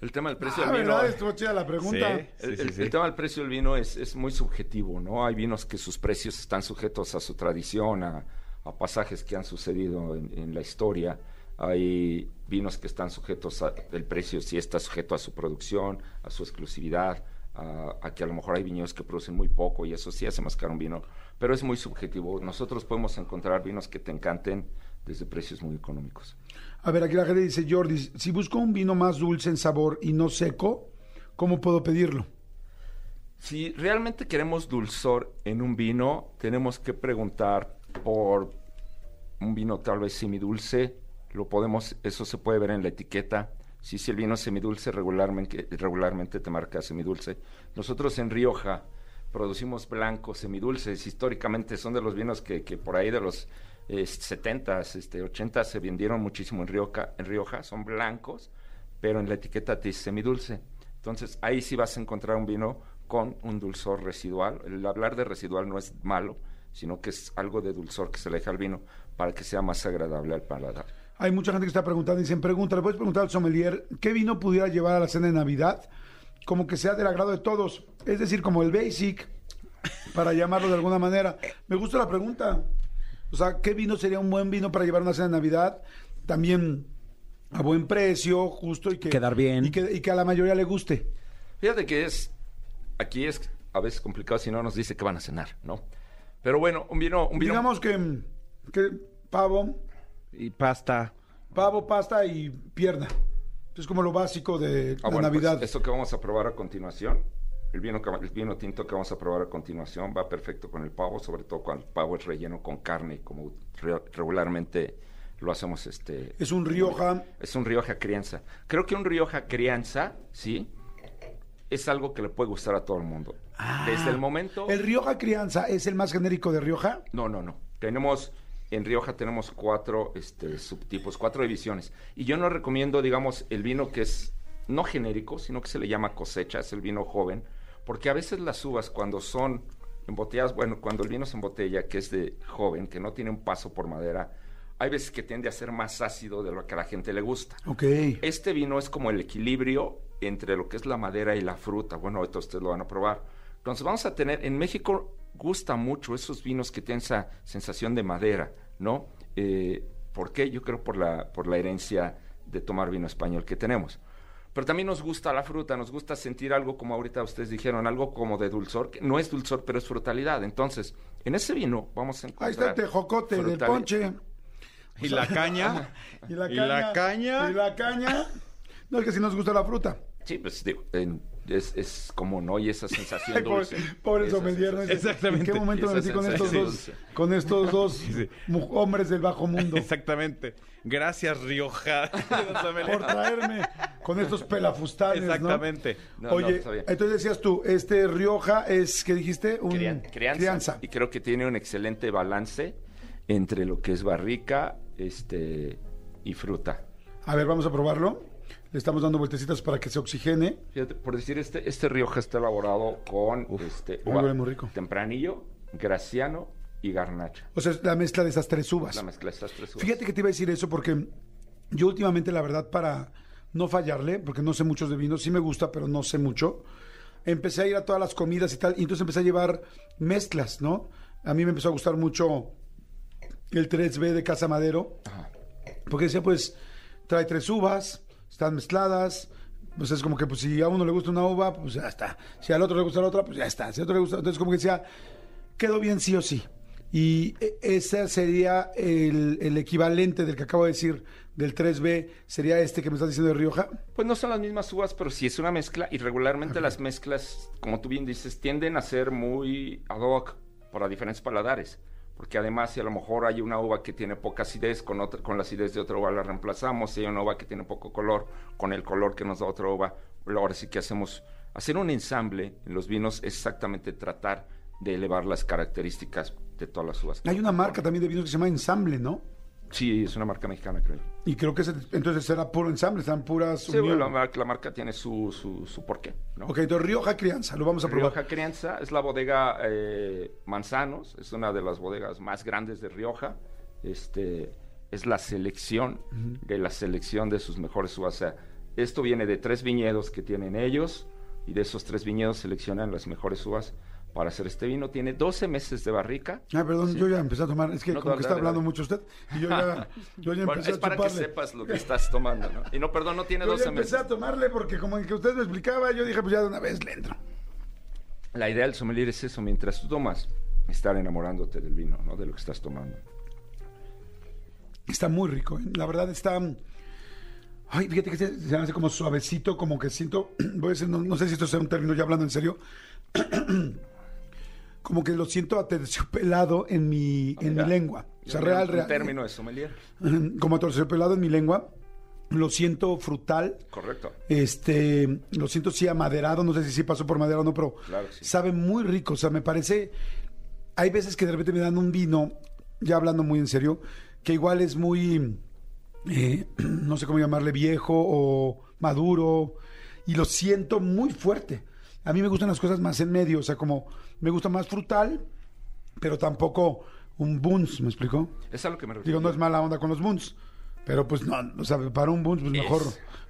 El tema del precio Ah, del vino... ¿verdad? Estuvo chida la pregunta. Sí. El, el- el tema del precio del vino es, es muy subjetivo, ¿no? Hay vinos que sus precios están sujetos a su tradición, a, a pasajes que han sucedido en, en la historia. Hay vinos que están sujetos a el precio, si está sujeto a su producción, a su exclusividad, a, a que a lo mejor hay viñedos que producen muy poco y eso sí hace más caro un vino, pero es muy subjetivo. Nosotros podemos encontrar vinos que te encanten desde precios muy económicos. A ver, aquí la gente dice, Jordi, si busco un vino más dulce en sabor y no seco, ¿cómo puedo pedirlo? Si realmente queremos dulzor en un vino, tenemos que preguntar por un vino tal vez semidulce. Lo podemos, eso se puede ver en la etiqueta. Si, el vino semidulce, regularmente, regularmente te marca semidulce. Nosotros en Rioja producimos blancos semidulces. Históricamente son de los vinos que por ahí de los 70s, este, 80 se vendieron muchísimo en Rioja, en Rioja. Son blancos, pero en la etiqueta te dice semidulce. Entonces ahí sí vas a encontrar un vino con un dulzor residual. El hablar de residual no es malo, sino que es algo de dulzor que se le deja al vino para que sea más agradable al paladar. Hay mucha gente que está preguntando, dicen, pregunta, ¿le puedes preguntar al sommelier qué vino pudiera llevar a la cena de Navidad? Como que sea del agrado de todos. Es decir, como el basic, para llamarlo de alguna manera. Me gusta la pregunta. O sea, ¿qué vino sería un buen vino para llevar una cena de Navidad? También a buen precio, justo y que... Quedar bien. Y que, y que a la mayoría le guste. Fíjate que es, aquí es a veces complicado si no nos dice que van a cenar, ¿no? Pero bueno, un vino, un vino Digamos que, que pavo, Y pasta. pavo, pasta y pierna. Es como lo básico de Ah, la bueno, pues, Navidad. esto que vamos a probar a continuación, el vino, que- el vino tinto que vamos a probar a continuación va perfecto con el pavo, sobre todo cuando el pavo es relleno con carne, como re- regularmente lo hacemos este... Es un Rioja. Es un Rioja crianza. Creo que un Rioja crianza, ¿sí? Es algo que le puede gustar a todo el mundo. Desde el momento... Ah, ¿El Rioja Crianza es el más genérico de Rioja? No, no, no. Tenemos, en Rioja tenemos cuatro este, subtipos, cuatro divisiones. Y yo no recomiendo, digamos, el vino que es no genérico, sino que se le llama cosecha, es el vino joven, porque a veces las uvas cuando son embotelladas, bueno, cuando el vino se embotella, que es de joven, que no tiene un paso por madera, hay veces que tiende a ser más ácido de lo que a la gente le gusta. Ok. Este vino es como el equilibrio entre lo que es la madera y la fruta. Bueno, ahorita ustedes lo van a probar. Entonces vamos a tener, en México gusta mucho esos vinos que tienen esa sensación de madera, ¿no? Eh, ¿Por qué? Yo creo por la, por la herencia de tomar vino español que tenemos. Pero también nos gusta la fruta, nos gusta sentir algo como ahorita ustedes dijeron, algo como de dulzor, que no es dulzor, pero es frutalidad. Entonces, en ese vino vamos a Ahí encontrar... está el tejocote del frutali- ponche. Y la caña. Y la ¿Y caña. la caña? Y la caña. No, es que si nos gusta la fruta. Sí, pues digo, en- es, es como no, y esa sensación dulce. pobre Esa sommelier, ¿no? sensación- Exactamente. ¿En qué momento me metí con estos dos, con estos dos hombres del bajo mundo? Exactamente. Gracias, Rioja. Por traerme con estos pelafustanes, ¿no? Exactamente. No, no, Oye, entonces decías tú, este Rioja es, ¿qué dijiste? Un Crian- crianza. Y creo que tiene un excelente balance entre lo que es barrica este, y fruta. A ver, vamos a probarlo. Le estamos dando vueltecitas para que se oxigene. Fíjate, por decir, este, este Rioja está elaborado con este, Ay, huele muy rico. tempranillo, graciano y garnacha. O sea, es la mezcla de esas tres uvas. La mezcla de estas tres uvas. Fíjate que te iba a decir eso porque yo últimamente, la verdad, para no fallarle, porque no sé muchos de vinos, sí me gusta, pero no sé mucho, empecé a ir a todas las comidas y tal, y entonces empecé a llevar mezclas, ¿no? A mí me empezó a gustar mucho el 3B de Casa Madero, porque decía, pues, trae tres uvas, están mezcladas, pues es como que pues si a uno le gusta una uva, pues ya está. Si al otro le gusta la otra, pues ya está. Si al otro le gusta, entonces como que decía, quedó bien sí o sí. Y e- ese sería el, el equivalente del que acabo de decir del 3B, sería este que me estás diciendo de Rioja. Pues no son las mismas uvas, pero sí es una mezcla y regularmente las mezclas, como tú bien dices, tienden a ser muy ad hoc para diferentes paladares. Porque además, si a lo mejor hay una uva que tiene poca acidez, con, otra, con la acidez de otra uva la reemplazamos. Si hay una uva que tiene poco color, con el color que nos da otra uva, ahora sí que hacemos. Hacer un ensamble en los vinos es exactamente tratar de elevar las características de todas las uvas. Hay una marca también de vinos que se llama Ensamble, ¿no? Sí, es una marca mexicana, creo. Y creo que ese- entonces será puro ensamble, serán puras... Sí, bueno, la marca tiene su, su, su porqué, ¿no? Ok, entonces Rioja Crianza, lo vamos a probar. Rioja Crianza es la bodega eh, Manzanos, es una de las bodegas más grandes de Rioja. Este es la selección de la selección de sus mejores uvas. O sea, esto viene de tres viñedos que tienen ellos y de esos tres viñedos seleccionan las mejores uvas para hacer este vino. Tiene 12 meses de barrica. Ah, perdón, yo ya empecé a tomar, es que No, como que está hablando mucho usted, y yo ya, yo ya Bueno, empecé es a para que sepas lo que estás tomando, ¿no? Y no, perdón, no tiene Yo ya 12 empecé meses. a tomarle porque como que usted me explicaba, yo dije, pues ya de una vez le entro. La idea del sommelier es eso, mientras tú tomas, estar enamorándote del vino, ¿no? De lo que estás tomando. Está muy rico, ¿eh? la verdad está... Ay, fíjate que se, se me hace como suavecito, como que siento, voy a decir, no, no sé si esto sea un término ya hablando en serio, como que lo siento aterciopelado en mi, en mi lengua. O sea, un- real, un real. término sommelier. Como aterciopelado en mi lengua. Lo siento frutal. Correcto. Este, lo siento sí amaderado, no sé si sí pasó por madera o no, pero Claro sí. sabe muy rico. O sea, me parece. Hay veces que de repente me dan un vino, ya hablando muy en serio, que igual es muy, eh, no sé cómo llamarle, viejo o maduro, y lo siento muy fuerte. A mí me gustan las cosas más en medio, o sea, como me gusta más frutal, pero tampoco un buns, ¿me explicó? Es a lo que me refiero. Digo, no es mala onda con los buns, pero pues no, o sea, para un buns, pues mejor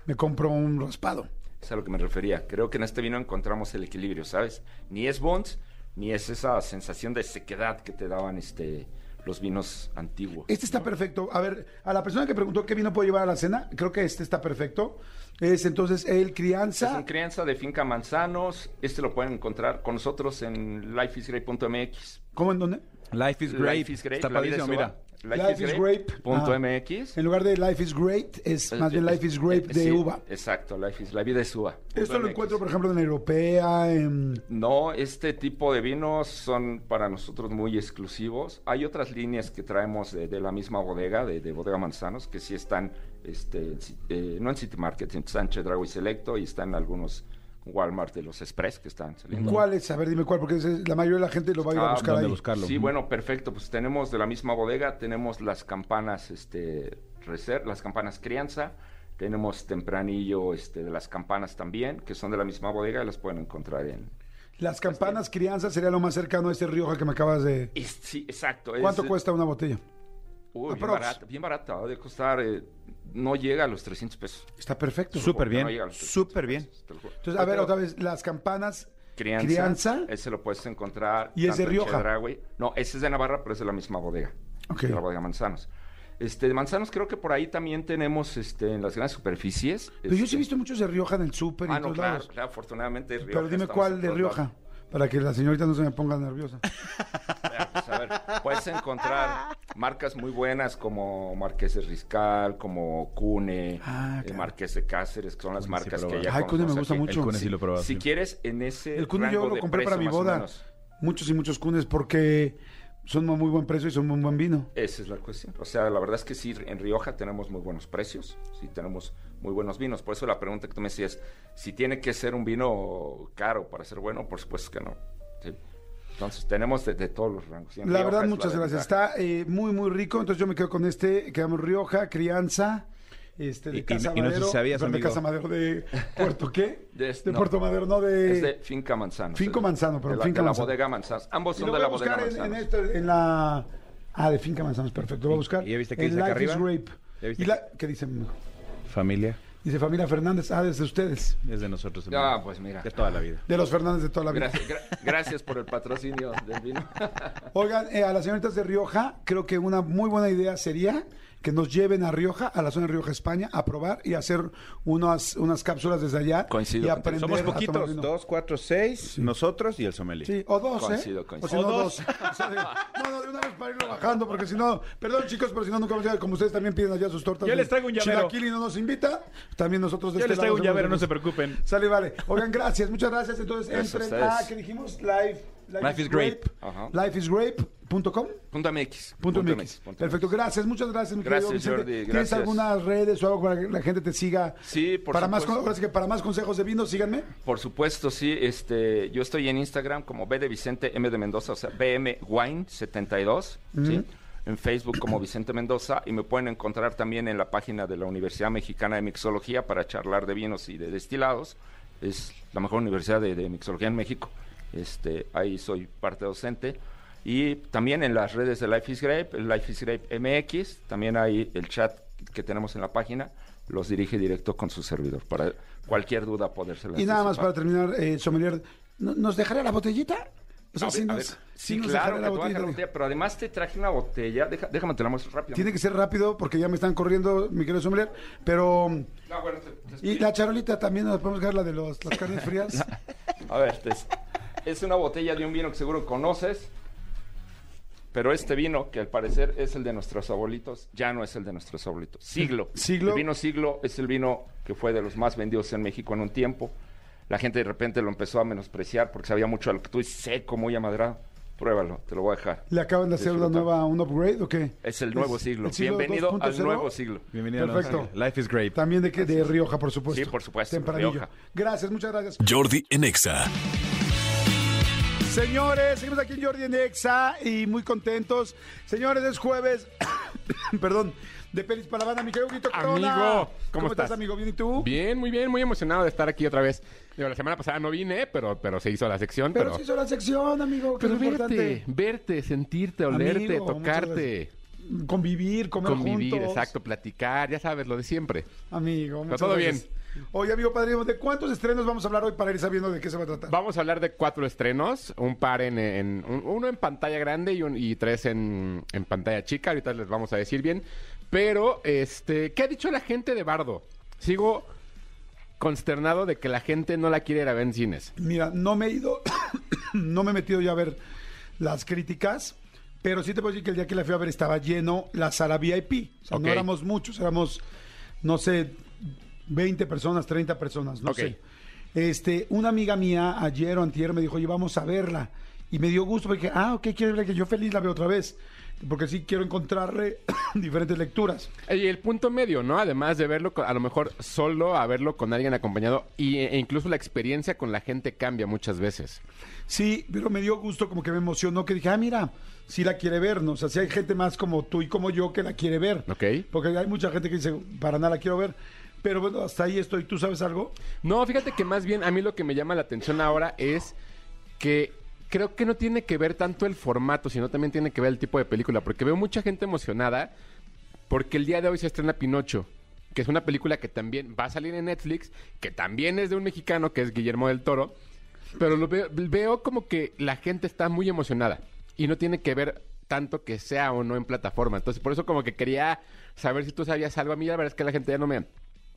me compro un raspado. Es a lo que me refería. Creo que en este vino encontramos el equilibrio, ¿sabes? Ni es Bonds, ni es esa sensación de sequedad que te daban este los vinos antiguos. Este está perfecto. A ver, a la persona que preguntó qué vino puedo llevar a la cena, creo que este está perfecto. Es entonces el Es crianza. un crianza de finca Manzanos. Este lo pueden encontrar con nosotros en lifeisgreat.mx. ¿Cómo en dónde? Life is great. Life is great. Está padrísimo, mira. Life is grape. Punto Ah. MX. En lugar de Life is Great, es más bien Life is Grape Eh, de sí, uva. Exacto, life is, la vida es uva. Esto lo MX. encuentro, por ejemplo, en Europea, en... No, este tipo de vinos son para nosotros muy exclusivos. Hay otras líneas que traemos de, de la misma bodega, de, de Bodega Manzanos, que sí están, este, en eh, no en City Market, en Sánchez Drago y Selecto, y están algunos Walmart de los Express que están saliendo. ¿Cuál es? A ver, dime cuál, porque la mayoría de la gente lo va a ir a Ah, buscar ¿dónde ahí. buscarlo? Sí, bueno, perfecto. Pues tenemos de la misma bodega, tenemos las campanas, este, reser- las campanas crianza, tenemos tempranillo, este, de las campanas también, que son de la misma bodega y las pueden encontrar en... Las campanas crianza sería lo más cercano a este Rioja que me acabas de... Es- sí, exacto. es- ¿Cuánto cuesta una botella? Uy, bien barata, bien barata, ha de costar, eh, no llega a los 300 pesos. Está perfecto. Súper bien, no llega a los 300 súper bien. pesos. Entonces, a ver, otra vez, las campanas Crianza, crianza. ese lo puedes encontrar. ¿Y es de Rioja? Chedraui- No, ese es de Navarra, pero es de la misma bodega. Ok. De la bodega Manzanos. Este, de manzanos creo que por ahí también tenemos este, en las grandes superficies. Pero yo sí este, he visto muchos de Rioja en el súper y Ah, no, todos claro, lados. claro, afortunadamente Rioja. Pero dime cuál de Rioja, lados. Para que la señorita no se me ponga nerviosa. Pues, a ver, puedes encontrar marcas muy buenas como Marqués de Riscal, como Cune, Ah, eh, claro. Marqués de Cáceres, que son las Cune sí marcas que ya Ay, Cune me gusta aquí. mucho. El Cune sí lo probado. Si sí. quieres, en ese El Cune yo lo compré para mi boda. Muchos y muchos cunes porque son muy buen precio y son muy buen vino. Esa es la cuestión. O sea, la verdad es que sí, en Rioja tenemos muy buenos precios, sí tenemos muy buenos vinos. Por eso la pregunta que tú me decías, si tiene que ser un vino caro para ser bueno, por supuesto que no. Sí. Entonces, tenemos de, de todos los rangos. La Rioja verdad, muchas la gracias. Está eh, muy, muy rico. Entonces yo me quedo con este. Quedamos Rioja, Crianza. Este, de Y- y- Casa y no sé si Madero. sabías, de. Casa Madero de Puerto, ¿qué? De De, este- no. Puerto Madero, no de... Es de Finca Manzano. Finco sí, Manzano, pero de la, Finca de la Manzano. bodega Manzanos. Ambos Y son lo de voy la a bodega buscar en, en, esto, en la... Ah, de Finca Manzanos, perfecto. Lo voy a buscar. ¿Y ya viste qué En dice acá Life is arriba? Grape. ¿Ya viste ¿Y la, qué dice? Familia. Dice familia Fernández. Ah, desde ustedes. Es de nosotros. Ah, pues mira. De toda la vida. De los Fernández de toda la vida. Gracias, gra- gracias por el patrocinio del vino. Oigan, eh, a las señoritas de Rioja, creo que una muy buena idea sería que nos lleven a Rioja, a la zona de Rioja, España, a probar y hacer unas, unas cápsulas desde allá. Coincido y aprender Somos a tomar poquitos. vino. Dos, cuatro, seis. Nosotros y el sommelier. Sí, o dos, Coincido, ¿eh? coincido. O si no, O dos. dos. O sea, de- no, no, de una vez para irlo bajando, porque si no, perdón chicos, pero si no, nunca vamos a llegar. Como ustedes también piden allá sus tortas. Yo les traigo un llavero. Chilaquil y no nos invita, también nosotros de Yo este les traigo lado un llavero, no se preocupen. Sale, vale. Oigan, gracias, muchas gracias. Entonces, entren a, ustedes. ¿qué dijimos? Live. Life is Grape. Ajá. Lifeisgrape.com. Punto MX. Punto MX. punto Perfecto, gracias, muchas gracias, mi Gracias, querido Vicente. Jordi, ¿Tienes gracias. algunas redes o algo para que la gente te siga? Sí, por para más, supuesto. ahora sí que para más consejos de vino, síganme. Por supuesto, sí. Este, yo estoy en Instagram como B de Vicente M de Mendoza, o sea, BM Wine 72, ¿sí? En Facebook como Vicente Mendoza y me pueden encontrar también en la página de la Universidad Mexicana de Mixología para charlar de vinos y de destilados. Es la mejor universidad de, de mixología en México. Este, ahí soy parte docente. Y también en las redes de Life is Grape, el Life is Grape MX, también hay el chat que tenemos en la página, los dirige directo con su servidor para cualquier duda podérsela Y nada más para terminar, eh, sommelier, ¿no- ¿nos dejará la botellita? O sea, A sí ver, a nos- ver. sí Sí, nos claro, dejará que te voy a dejar la botella, pero además te traje una botella, deja- déjame te la muestro rápido. Tiene que ser rápido porque ya me están corriendo, mi querido sommelier, pero... No, bueno, te- te Y la charolita también nos podemos dejar la de los, las carnes frías. A ver, te- es una botella de un vino que seguro conoces, pero este vino, que al parecer es el de nuestros abuelitos, ya no es el de nuestros abuelitos. Siglo. Siglo. El vino Siglo es el vino que fue de los más vendidos en México en un tiempo. La gente de repente lo empezó a menospreciar porque sabía mucho a lo que tú dices, seco, muy amadrado. Pruébalo, te lo voy a dejar. ¿Le acaban de hacer una nueva, un upgrade o qué? Es el nuevo siglo. el siglo Bienvenido al 2.0. nuevo siglo. Bienvenido. a Perfecto. nosotros. Life is great. También de, que- de Rioja, por supuesto. Sí, por supuesto, Tempranillo. Rioja. Gracias, muchas gracias. Jordi en Exa. Señores, seguimos aquí en Jordi en Exa y muy contentos. Señores, es jueves, perdón, de Pelis para la Banda. Mi querido Guito Corona. Amigo, ¿cómo estás, estás? amigo? ¿Bien y tú? Bien, muy bien, muy emocionado de estar aquí otra vez. Digo, la semana pasada no vine, pero, pero se hizo la sección. Pero Pero, se hizo la sección, amigo, pero verte, importante. verte, sentirte, olerte, Amigo, tocarte, Convivir, comer convivir, juntos. exacto, platicar, ya sabes, lo de siempre. Amigo, muchas todo gracias. Oye, amigo padrino, ¿de cuántos estrenos vamos a hablar hoy para ir sabiendo de qué se va a tratar? Vamos a hablar de cuatro estrenos, un par en, en- un- uno en pantalla grande y, un- y tres en, en pantalla chica. Ahorita les vamos a decir bien. Pero, este, ¿qué ha dicho la gente de Bardo? Sigo consternado de que la gente no la quiere ir a ver en cines. Mira, no me he ido, no me he metido ya a ver las críticas, pero sí te puedo decir que el día que la fui a ver estaba lleno la sala VIP. O sea, Ok. no éramos muchos, éramos, no sé, 20 personas, 30 personas, no sé. Este, una amiga mía ayer o antier me dijo, oye, vamos a verla. Y me dio gusto porque, ah, ok, quiero verla, que yo feliz la veo otra vez. Porque sí quiero encontrarle diferentes lecturas. Y el punto medio, ¿no? Además de verlo, a lo mejor solo a verlo con alguien acompañado y, e incluso la experiencia con la gente cambia muchas veces. Sí, pero me dio gusto, como que me emocionó, que dije, ah, mira, sí la quiere ver, ¿no? O sea, sí hay gente más como tú y como yo que la quiere ver. ¿Ok? Porque hay mucha gente que dice, para nada la quiero ver. Pero bueno, hasta ahí estoy. ¿Tú sabes algo? No, fíjate que más bien a mí lo que me llama la atención ahora es que creo que no tiene que ver tanto el formato, sino también tiene que ver el tipo de película, porque veo mucha gente emocionada porque el día de hoy se estrena Pinocho, que es una película que también va a salir en Netflix, que también es de un mexicano que es Guillermo del Toro, pero lo veo, veo como que la gente está muy emocionada y no tiene que ver tanto que sea o no en plataforma. Entonces, por eso como que quería saber si tú sabías algo. A mí la verdad es que la gente ya no me,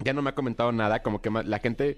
ya no me ha comentado nada. Como que la gente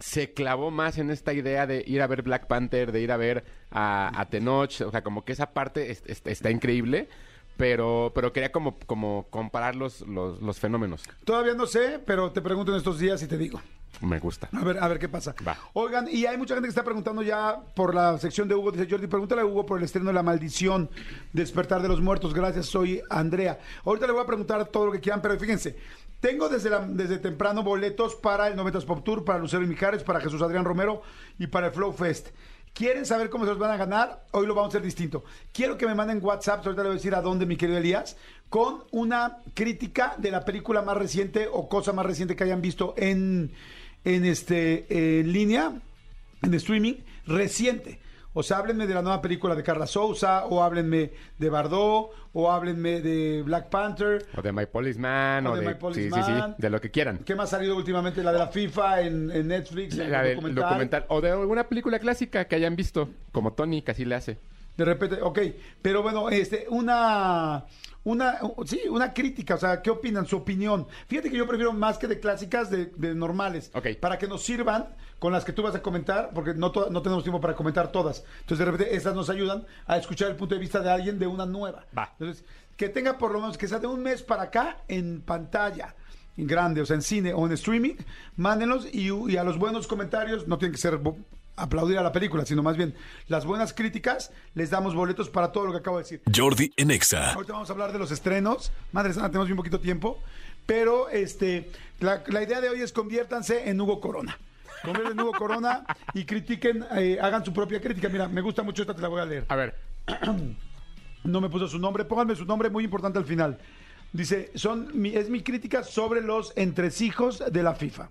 se clavó más en esta idea de ir a ver Black Panther, de ir a ver a, a Tenoch. O sea, como que esa parte es- es- está increíble. Pero, pero quería como, como comparar los, los, los fenómenos. Todavía no sé, pero te pregunto en estos días y te digo. Me gusta. A ver, a ver qué pasa. Va. Oigan, y hay mucha gente que está preguntando ya por la sección de Hugo. Dice Jordi, pregúntale a Hugo por el estreno de La Maldición, Despertar de los Muertos. Gracias, soy Andrea. Ahorita le voy a preguntar todo lo que quieran, pero fíjense. Tengo desde, desde temprano boletos para el 90s Pop Tour, para Lucero y Mijares, para Jesús Adrián Romero y para el Flow Fest. ¿Quieren saber cómo se los van a ganar? Hoy lo vamos a hacer distinto. Quiero que me manden WhatsApp, ahorita le voy a decir a dónde, mi querido Elías, con una crítica de la película más reciente o cosa más reciente que hayan visto en, en este línea, en streaming, reciente. O sea, háblenme de la nueva película de Carla Souza, o háblenme de Bardot, o háblenme de Black Panther. O de My Policeman, O de My sí, sí, Policeman. sí, de lo que quieran. ¿Qué más ha salido últimamente? La de la FIFA en, en Netflix, La del documental. documental. O de alguna película clásica que hayan visto, como Tony, que así le hace. De repente, ok, pero bueno, este, una, una, sí, una crítica, o sea, ¿qué opinan? Su opinión. Fíjate que yo prefiero más que de clásicas, de, de normales, Ok. para que nos sirvan con las que tú vas a comentar, porque no, no tenemos tiempo para comentar todas. Entonces, de repente, esas nos ayudan a escuchar el punto de vista de alguien de una nueva. Va. Entonces, que tenga por lo menos, que sea de un mes para acá en pantalla. En grande, o sea, en cine o en streaming, mándenlos y, y a los buenos comentarios, no tienen que ser aplaudir a la película, sino más bien las buenas críticas, les damos boletos para todo lo que acabo de decir. Jordi en Exa. Ahorita vamos a hablar de los estrenos. Madre santa, tenemos bien poquito tiempo. Pero este, la, la idea de hoy es conviértanse en Hugo Corona. Conviertan en Hugo Corona y critiquen, eh, hagan su propia crítica. Mira, me gusta mucho esta, te la voy a leer. A ver, No me puso su nombre, pónganme su nombre, muy importante al final. Dice, son mi- es mi crítica sobre los entresijos de la FIFA.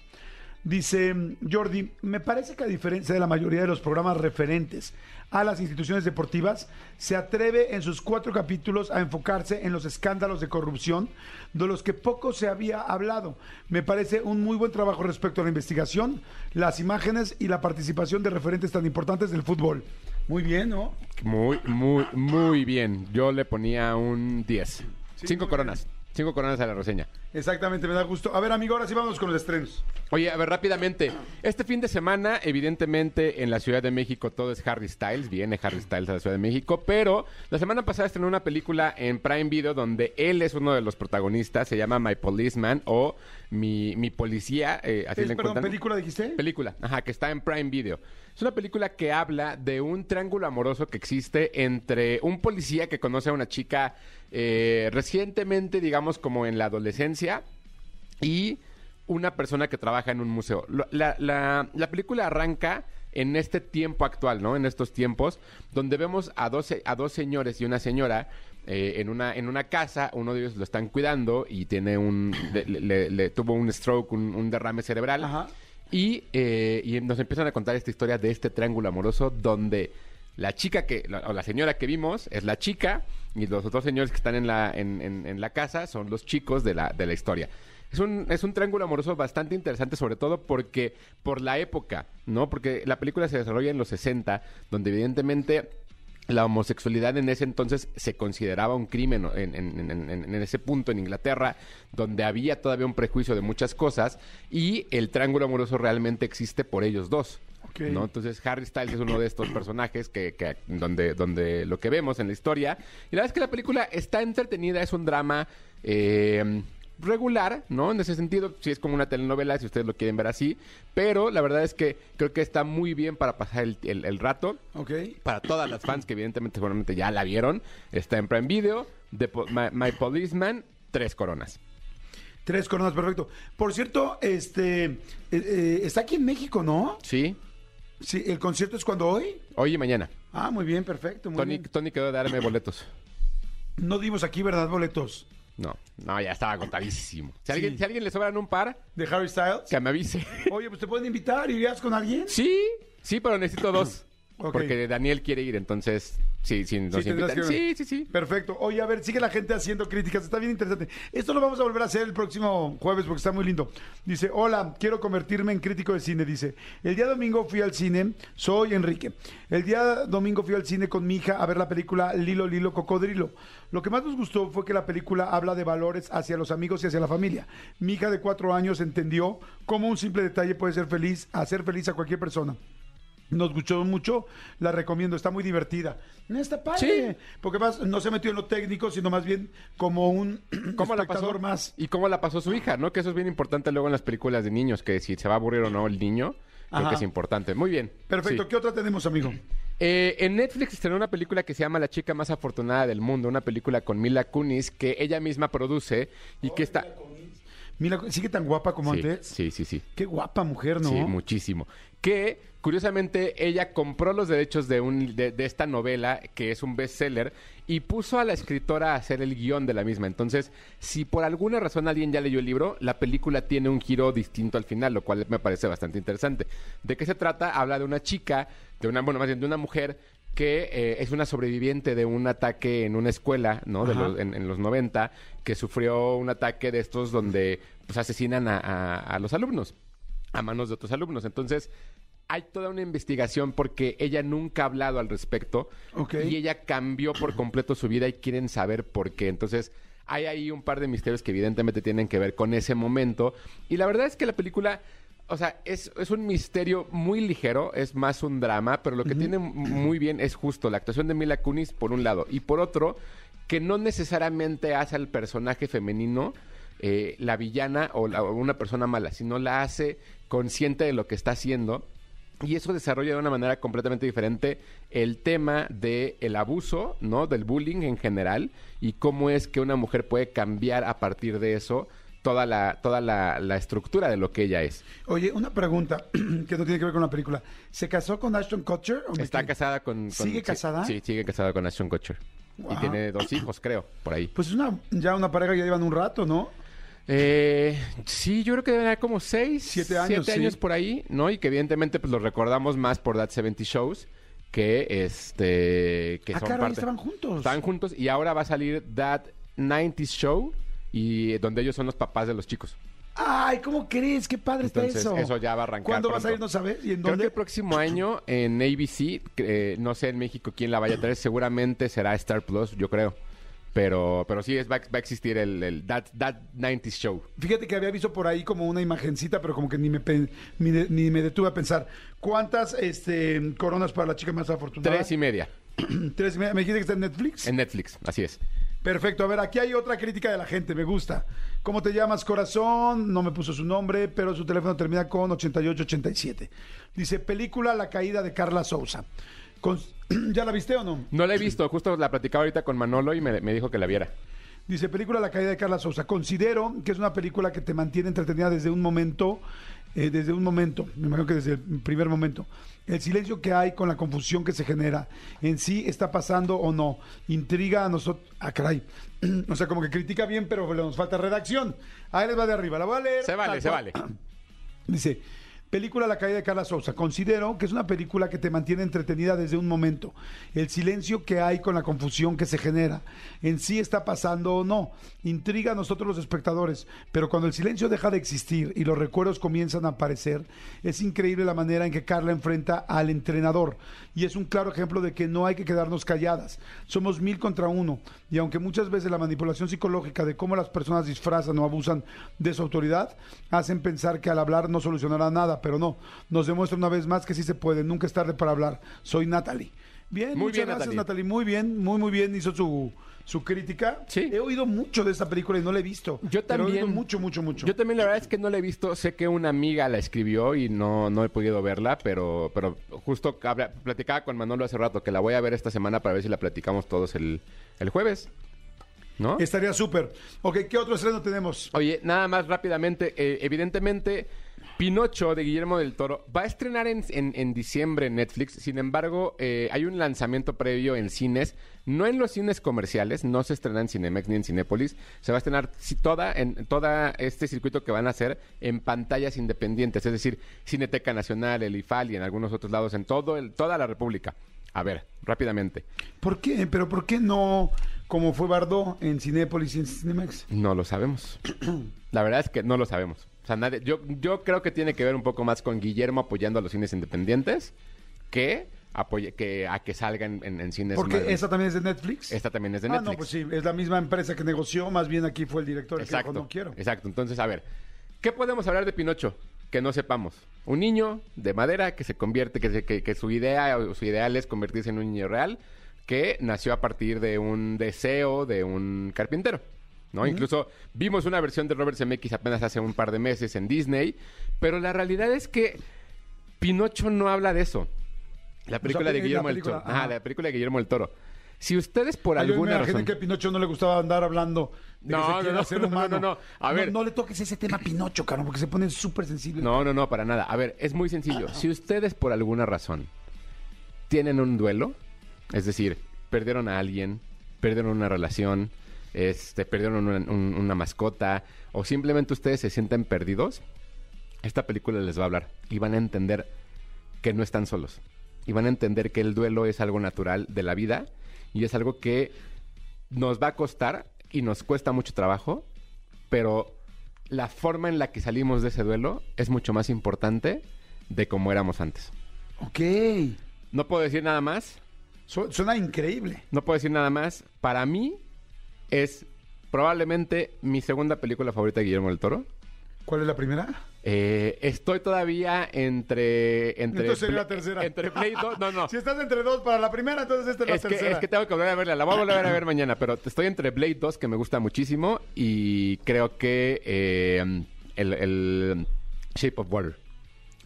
Dice Jordi, me parece que a diferencia de la mayoría de los programas referentes a las instituciones deportivas, se atreve en sus cuatro capítulos a enfocarse en los escándalos de corrupción de los que poco se había hablado. Me parece un muy buen trabajo respecto a la investigación, las imágenes y la participación de referentes tan importantes del fútbol. Muy bien, ¿no? muy, muy, muy bien. Yo le ponía un 10. Cinco coronas. Cinco coronas a la reseña. Exactamente, me da gusto. A ver, amigo, ahora sí vamos con los estrenos. Oye, a ver, rápidamente. Este fin de semana, evidentemente, en la Ciudad de México todo es Harry Styles. Viene Harry Styles a la Ciudad de México. Pero la semana pasada estrenó una película en Prime Video donde él es uno de los protagonistas. Se llama My Policeman o Mi, Mi Policía. eh, así Es, le perdón. ¿película dijiste? Película, ajá, que está en Prime Video. Es una película que habla de un triángulo amoroso que existe entre un policía que conoce a una chica eh, recientemente, digamos, como en la adolescencia, y una persona que trabaja en un museo. La, la- la película arranca en este tiempo actual, ¿no? En estos tiempos, donde vemos a dos, a dos señores y una señora eh, en, una, en una casa, uno de ellos lo están cuidando y tiene un, le, le- le tuvo un stroke, un, un derrame cerebral. Ajá. Y, eh, y nos empiezan a contar esta historia de este triángulo amoroso donde la chica que, o la señora que vimos es la chica y los otros señores que están en la, en, en- en la casa son los chicos de la, de la historia. Es un, es un triángulo amoroso bastante interesante, sobre todo porque, por la época, ¿no? Porque la película se desarrolla en los 60, donde evidentemente la homosexualidad en ese entonces se consideraba un crimen en- en- en ese punto en Inglaterra, donde había todavía un prejuicio de muchas cosas y el triángulo amoroso realmente existe por ellos dos. Entonces Harry Styles es uno de estos personajes que, que- donde, donde lo que vemos en la historia. Y la verdad es que la película está entretenida, es un drama eh, regular, ¿no? En ese sentido, sí es como una telenovela, si ustedes lo quieren ver así. Pero la verdad es que creo que está muy bien para pasar el- el- el rato Ok. para todas las fans que evidentemente seguramente ya la vieron, está en Prime Video, The Po- My, My Policeman, tres coronas. Tres coronas, perfecto. Por cierto, este eh, eh, está aquí en México, ¿no? ¿Sí? Sí, el concierto es cuando hoy. Hoy y mañana. Ah, muy bien, perfecto. Muy Tony, bien. Tony quedó de darme boletos. No dimos aquí, ¿verdad, boletos? No, no, ya estaba agotadísimo. Si, alguien, si a alguien le sobran un par, De Harry Styles. que me avise. Oye, pues te pueden invitar, ¿irías con alguien? sí, sí, pero necesito dos. Porque Daniel quiere ir, entonces, sí, sí, nos Sí, tendrás invitan. que ver. Sí, sí, sí. Perfecto. Oye, a ver, sigue la gente haciendo críticas. Está bien interesante. Esto lo vamos a volver a hacer el próximo jueves porque está muy lindo. Dice, hola, quiero convertirme en crítico de cine. Dice, el día domingo fui al cine, soy Enrique. El día domingo fui al cine con mi hija a ver la película Lilo, Lilo, Cocodrilo. Lo que más nos gustó fue que la película habla de valores hacia los amigos y hacia la familia. Mi hija de cuatro años entendió cómo un simple detalle puede ser feliz, hacer feliz a cualquier persona. Nos gustó mucho, la recomiendo, está muy divertida. Está padre, porque más no se metió en lo técnico, sino más bien como un ¿Cómo la pasó? más. Y cómo la pasó su hija, ¿no? Que eso es bien importante luego en las películas de niños, que si se va a aburrir o no el niño, creo que es importante. Muy bien. Perfecto, Sí. ¿qué otra tenemos, amigo? Eh, en Netflix estrenó una película que se llama La chica más afortunada del mundo, una película con Mila Kunis que ella misma produce y que está... Mira, sigue tan guapa como Sí, antes. sí, sí, sí. Qué guapa mujer, ¿no? Sí, muchísimo. Que, curiosamente, ella compró los derechos de, un, de, de esta novela, que es un bestseller, y puso a la escritora a hacer el guion de la misma. Entonces, si por alguna razón alguien ya leyó el libro, la película tiene un giro distinto al final, lo cual me parece bastante interesante. ¿De qué se trata? Habla de una chica, de una, bueno, más bien de una mujer que eh, es una sobreviviente de un ataque en una escuela, ¿no? De Ajá. los, en, en los 90, que sufrió un ataque de estos donde pues asesinan a, a- a los alumnos, a manos de otros alumnos. Entonces, hay toda una investigación porque ella nunca ha hablado al respecto y ella cambió por completo su vida y quieren saber por qué. Entonces, hay ahí un par de misterios que evidentemente tienen que ver con ese momento. Y la verdad es que la película, o sea, es, es un misterio muy ligero, es más un drama, pero lo que tiene m- muy bien es justo la actuación de Mila Kunis por un lado y por otro, que no necesariamente hace al personaje femenino eh, la villana o, la- o una persona mala, sino la hace consciente de lo que está haciendo. Y eso desarrolla de una manera completamente diferente el tema del el abuso, ¿no? Del bullying en general y cómo es que una mujer puede cambiar a partir de eso toda la, toda la, la estructura de lo que ella es. Oye, una pregunta que no tiene que ver con la película. ¿Se casó con Ashton Kutcher? o Está casada con... con- ¿Sigue sí, casada? Sí, sigue casada con Ashton Kutcher. Y tiene dos hijos, creo, por ahí. Pues es una, ya una pareja ya llevan un rato, ¿no? Eh, sí, yo creo que deben haber como seis, Siete años, siete sí. años por ahí, ¿no? Y que evidentemente pues los recordamos más por That 70 Shows que este que Ah, son claro, parte. estaban juntos. Estaban juntos y ahora va a salir That 90 Show y donde ellos son los papás de los chicos. Ay, ¿cómo crees? Qué padre Entonces, está eso. eso ya va a arrancar ¿Cuándo vas a pronto. ir? No sabes. ¿Y en Creo que dónde? el próximo año en ABC, eh, no sé en México quién la vaya a traer, seguramente será Star Plus, yo creo. Pero, pero sí, es, va, va a existir el, el That, That 90 Show. Fíjate que había visto por ahí como una imagencita, pero como que ni me, ni, ni me detuve a pensar. ¿Cuántas este, coronas para la chica más afortunada? Tres y media Tres y media. ¿Me dijiste que está en Netflix? en Netflix, así es. Perfecto. A ver, aquí hay otra crítica de la gente. Me gusta. ¿Cómo te llamas, corazón? No me puso su nombre, pero su teléfono termina con 8887. Dice, película La caída de Carla Sousa. Con- ¿Ya la viste o no? No la he visto, justo la platicaba ahorita con Manolo y me, me dijo que la viera. Dice, película La caída de Carla Sousa. Considero que es una película que te mantiene entretenida desde un momento, eh, desde un momento, me imagino que desde el primer momento. El silencio que hay con la confusión que se genera en sí está pasando o no. Intriga a nosotros. Ah, caray. O sea, como que critica bien, pero nos falta redacción. Ahí les va de arriba. La voy a leer. Se vale, tal se cual. vale. Dice, película La caída de Carla Sousa. Considero que es una película que te mantiene entretenida desde un momento. El silencio que hay con la confusión que se genera. En sí está pasando o no. Intriga a nosotros los espectadores. Pero cuando el silencio deja de existir y los recuerdos comienzan a aparecer, es increíble la manera en que Carla enfrenta al entrenador. Y es un claro ejemplo de que no hay que quedarnos calladas. Somos mil contra uno. Y aunque muchas veces la manipulación psicológica de cómo las personas disfrazan o abusan de su autoridad, hacen pensar que al hablar no solucionará nada, pero no. Nos demuestra una vez más que sí se puede. Nunca es tarde para hablar. Soy Natalie. Bien, Muy muchas bien, gracias Natalie. Natalie. Muy bien, muy muy bien hizo su, su crítica. Sí. He oído mucho de esta película y no la he visto. Yo pero he oído también. mucho, mucho, mucho. Yo también la verdad es que no la he visto. Sé que una amiga la escribió y no, no he podido verla, pero, pero justo habla- platicaba con Manolo hace rato que la voy a ver esta semana para ver si la platicamos todos el, el jueves. ¿No? Estaría súper. Ok, ¿qué otro estreno tenemos? Oye, nada más rápidamente, eh, evidentemente Pinocho de Guillermo del Toro va a estrenar en, en- en diciembre en Netflix. Sin embargo, eh, hay un lanzamiento previo en cines, no en los cines comerciales, no se estrena en Cinemex ni en Cinépolis. Se va a estrenar si, toda en toda este circuito que van a hacer en pantallas independientes, es decir, Cineteca Nacional, el IFAL y en algunos otros lados en todo el, toda la República. A ver, rápidamente. ¿Por qué? ¿Pero por qué no como fue Bardot en Cinépolis y en Cinemex? No lo sabemos. La verdad es que no lo sabemos. Sea, nadie, yo, yo creo que tiene que ver un poco más con Guillermo apoyando a los cines independientes que, apoye, que a que salgan en, en cines Porque más- esa también es de Netflix. Esta también es de Ah, Netflix. no, pues sí, es la misma empresa que negoció, más bien aquí fue el director el que dijo, Exacto. no quiero. Exacto. Entonces, a ver, ¿qué podemos hablar de Pinocho que no sepamos? Un niño de madera que se convierte, que, se- que, que su idea o su ideal es convertirse en un niño real que nació a partir de un deseo de un carpintero. ¿No? Incluso vimos una versión de Robert Zemeckis apenas hace un par de meses en Disney, pero la realidad es que Pinocho no habla de eso. La película la de Guillermo del Toro. Ajá, la película de Guillermo del Toro. Si ustedes por Ay, alguna razón... que a Pinocho no le gustaba andar hablando de No, que se no, no, no, humano. no, no. A ver. No, no le toques ese tema a Pinocho, caro, porque se pone súper sensible. No, no, no, para nada. A ver, es muy sencillo. Si ustedes por alguna razón tienen un duelo, es decir, perdieron a alguien, perdieron una relación, este, perdieron una, un- una mascota, o simplemente ustedes se sienten perdidos, esta película les va a hablar y van a entender que no están solos. Y van a entender que el duelo es algo natural de la vida y es algo que nos va a costar y nos cuesta mucho trabajo, pero la forma en la que salimos de ese duelo es mucho más importante de cómo éramos antes. Ok. No puedo decir nada más, Su- suena increíble. no puedo decir nada más. Para mí es probablemente mi segunda película favorita de Guillermo del Toro. ¿Cuál es la primera? Eh, estoy todavía entre... entre Entonces sería la tercera. Entre Play 2... No, no. Si estás entre dos para la primera, entonces esta es la Es que, tercera. es que tengo que volver a verla. La voy a volver a ver mañana, pero estoy entre Blade 2, que me gusta muchísimo, y creo que eh, el, el Shape of Water.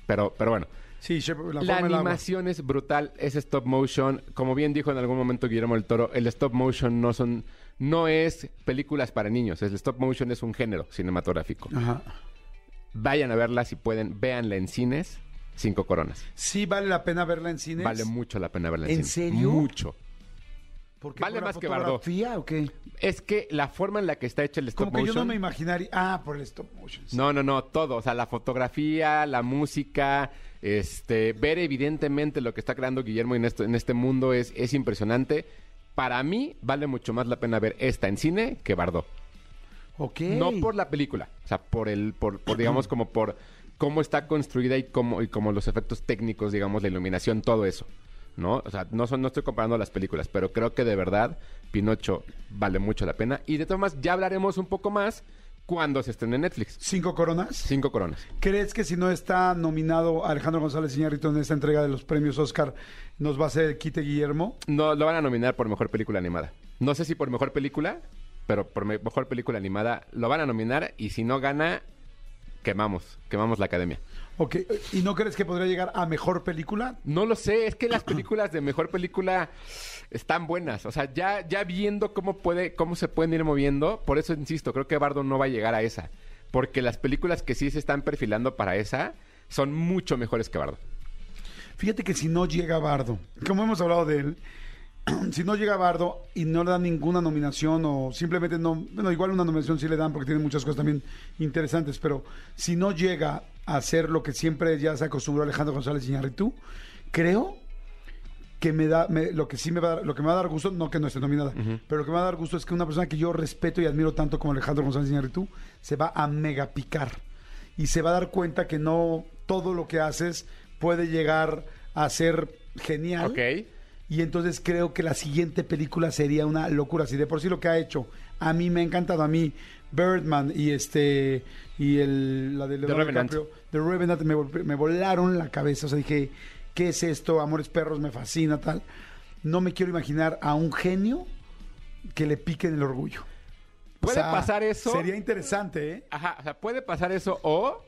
Pero, pero bueno, Sí, la, la, animación es brutal, es stop motion. Como bien dijo en algún momento Guillermo del Toro, el stop motion no son, no es películas para niños. El stop motion es un género cinematográfico. Ajá. Vayan a verla si pueden, véanla en cines, cinco coronas. Sí vale la pena verla en cines. Vale mucho la pena verla en, ¿En cines. serio? Mucho. ¿Por qué? vale ¿Por la más que Bardot. fotografía o qué? Es que la forma en la que está hecha el stop Como que yo motion. no me imaginaría... Ah, por el stop motion. sí. No, no, no, todo. O sea, la fotografía, la música, este, ver evidentemente lo que está creando Guillermo en, esto, en este mundo es, es impresionante. Para mí, vale mucho más la pena ver esta en cine que Bardot. Ok. No por la película, o sea, por el, por, por, digamos, como por cómo está construida y cómo, y como los efectos técnicos, digamos, la iluminación, todo eso. ¿No? O sea, no, son, no estoy comparando las películas, pero creo que de verdad Pinocho vale mucho la pena. Y de todas maneras, ya hablaremos un poco más cuando se estrene en Netflix. ¿Cinco coronas? Cinco coronas. ¿Crees que si no está nominado Alejandro González Iñárritu en esta entrega de los premios Oscar, nos va a hacer quite Guillermo? No, lo van a nominar por mejor película animada. No sé si por mejor película, pero por me- mejor película animada lo van a nominar y si no gana, quemamos, quemamos la academia. Ok. ¿Y no crees que podría llegar a mejor película? No lo sé, es que las películas de mejor película están buenas. O sea, ya, ya viendo cómo puede, cómo se pueden ir moviendo, por eso insisto, creo que Bardo no va a llegar a esa. Porque las películas que sí se están perfilando para esa son mucho mejores que Bardo. Fíjate que si no llega Bardo, como hemos hablado de él, si no llega Bardo y no le dan ninguna nominación o simplemente no, bueno, igual una nominación sí le dan porque tiene muchas cosas también interesantes, pero si no llega a hacer lo que siempre ya se acostumbró Alejandro González Iñárritu, creo que me da, me- lo que sí me va a dar, lo que me va a dar gusto, no que no esté nominada, pero lo que me va a dar gusto es que una persona que yo respeto y admiro tanto como Alejandro González Iñárritu se va a mega picar y se va a dar cuenta que no todo lo que haces puede llegar a ser genial. ¿Ok? Y entonces creo que la siguiente película sería una locura. Si de por sí lo que ha hecho, a mí me ha encantado, a mí Birdman y este y el la de Leonardo Revenant. DiCaprio, The Revenant me volaron la cabeza. O sea, dije, ¿qué es esto? Amores perros me fascina, tal. No me quiero imaginar a un genio que le pique en el orgullo. O ¿Puede sea, pasar eso? Sería interesante, ¿eh? Ajá, o sea, puede pasar eso o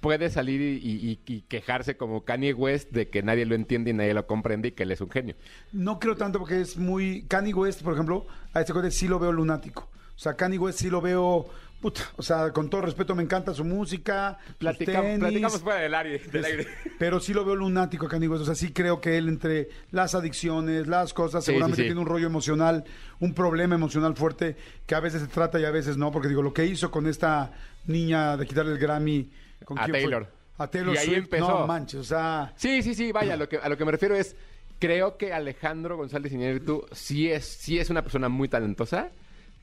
puede salir y, y- y quejarse como Kanye West de que nadie lo entiende y nadie lo comprende y que él es un genio. No creo tanto porque es muy. Kanye West, por ejemplo, a este cuate sí lo veo lunático. O sea, Kanye West sí lo veo puta, o sea, con todo respeto, me encanta su música, tenis, platicamos fuera del aire. Del es- aire. Pero sí lo veo lunático, canigos. O sea, sí creo que él, entre las adicciones, las cosas, Sí, seguramente sí, sí. tiene un rollo emocional, un problema emocional fuerte que a veces se trata y a veces no. Porque digo, lo que hizo con esta niña de quitarle el Grammy. ¿con A fue? Taylor. A Taylor Y ahí empezó. No manches, o sea. Sí, sí, sí, vaya, lo que, a lo que me refiero es, creo que Alejandro González Iñárritu sí es, sí es una persona muy talentosa,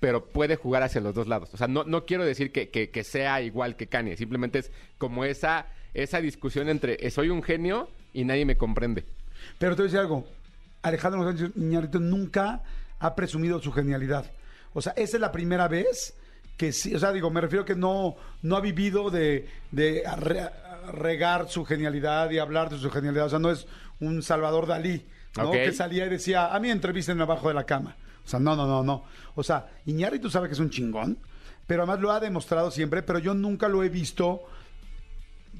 pero puede jugar hacia los dos lados. O sea, no, no quiero decir que, que- que sea igual que Kanye, simplemente es como esa, esa discusión entre eh, soy un genio y nadie me comprende. Pero te voy a decir algo. Alejandro González Iñárritu nunca ha presumido su genialidad. O sea, esa es la primera vez que sí, o sea, digo, me refiero que no, no ha vivido de, de re- regar su genialidad y hablar de su genialidad. O sea, no es un Salvador Dalí, ¿no? Que salía y decía, a mí entrevisten abajo de la cama. O sea, no, no, no, no. O sea, Iñárritu sabe que es un chingón, pero además lo ha demostrado siempre, pero yo nunca lo he visto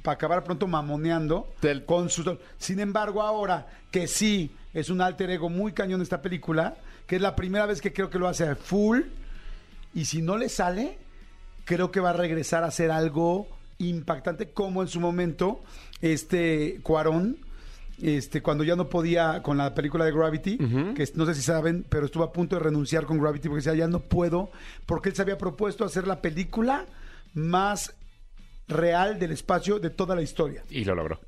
para acabar pronto mamoneando Del- con su... Sin embargo, ahora que sí es un alter ego muy cañón esta película, que es la primera vez que creo que lo hace full, y si no le sale, creo que va a regresar a hacer algo impactante, como en su momento este Cuarón, este, cuando ya no podía con la película de Gravity, que no sé si saben, pero estuvo a punto de renunciar con Gravity porque decía, ya no puedo, porque él se había propuesto hacer la película más real del espacio de toda la historia. Y lo logró.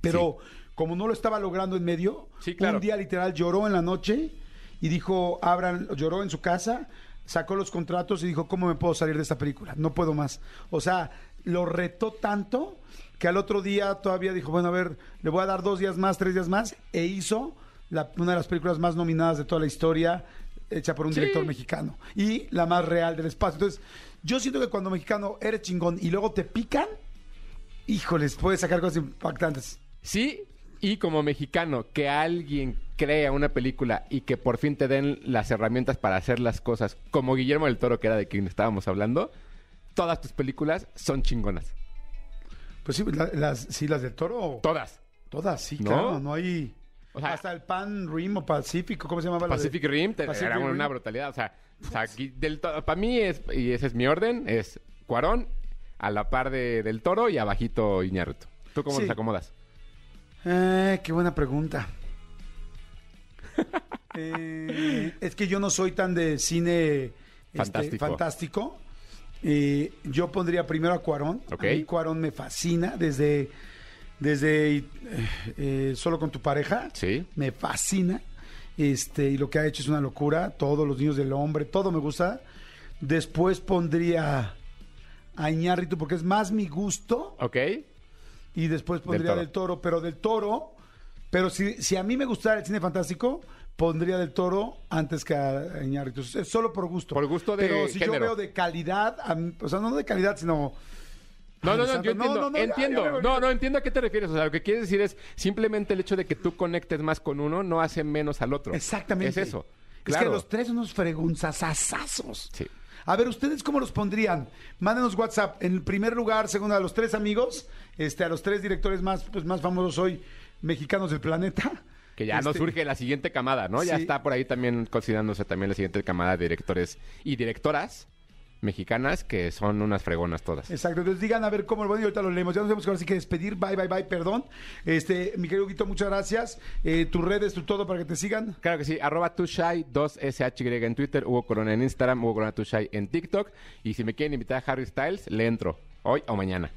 Pero como no lo estaba logrando en medio, Sí, claro. un día literal lloró en la noche y dijo, abran, lloró en su casa, sacó los contratos y dijo, ¿cómo me puedo salir de esta película? No puedo más. O sea, lo retó tanto que al otro día todavía dijo, bueno, a ver, le voy a dar dos días más, tres días más, e hizo la- una de las películas más nominadas de toda la historia, hecha por un Sí. director mexicano, y la más real del espacio. Entonces, yo siento que cuando mexicano eres chingón y luego te pican, híjoles, puedes sacar cosas impactantes. Sí, y como mexicano, que alguien crea una película y que por fin te den las herramientas para hacer las cosas, como Guillermo del Toro, que era de quien estábamos hablando, todas tus películas son chingonas. Pues sí, la- las, sí, las del toro. Todas. Todas, sí, ¿No? claro, no hay. O sea- hasta el Pan Rim o Pacífico, ¿cómo se llamaba? la de- Pacific Rim te- Pacific era Rim. una brutalidad. O sea, o sea, Gui- del para mí es, y ese es mi orden, es Cuarón, a la par de, del Toro y abajito Iñárritu. ¿Tú cómo Sí. los acomodas? Eh, qué buena pregunta. Eh, es que yo no soy tan de cine este, Fantástico. fantástico. Eh, yo pondría primero a Cuarón. A mí Cuarón me fascina desde, desde eh, eh, Solo con tu pareja. Sí. Me fascina. Este, y lo que ha hecho es una locura. Todos los niños del hombre, todo me gusta. Después pondría a Iñárritu porque es más mi gusto ¿Ok? y después pondría Toro. del toro. pero del toro, pero si, si a mí me gustara el cine fantástico, pondría del toro antes que a Iñárritu. Solo por gusto. Por gusto de Pero si yo veo de calidad, o sea, no de calidad, sino... No, no, no, yo entiendo, no, no, entiendo. no, no, entiendo a qué te refieres. O sea, lo que quieres decir es simplemente el hecho de que tú conectes más con uno no hace menos al otro. Exactamente. Es eso. Es que los tres son unos fregonzazazazos. Sí. A ver, ¿ustedes cómo los pondrían? Mándenos WhatsApp. En primer lugar, segundo, a los tres amigos, este, a los tres directores más, pues, más famosos hoy, mexicanos del planeta. Que ya nos Este, surge la siguiente camada, ¿no? Ya está por ahí también considerándose también la siguiente camada de directores y directoras mexicanas que son unas fregonas todas. Exacto, entonces digan a ver cómo lo van y ahorita lo leemos. Ya nos tenemos que ahora sí que despedir. Bye, bye, bye, perdón. Este, mi querido Guito, muchas gracias. Eh, tus redes, tu todo para que te sigan. Claro que sí, arroba tushai 2SHY en Twitter, Hugo Corona en Instagram, Hugo Corona Tushai en TikTok. Y si me quieren invitar a Harry Styles, le entro hoy o mañana.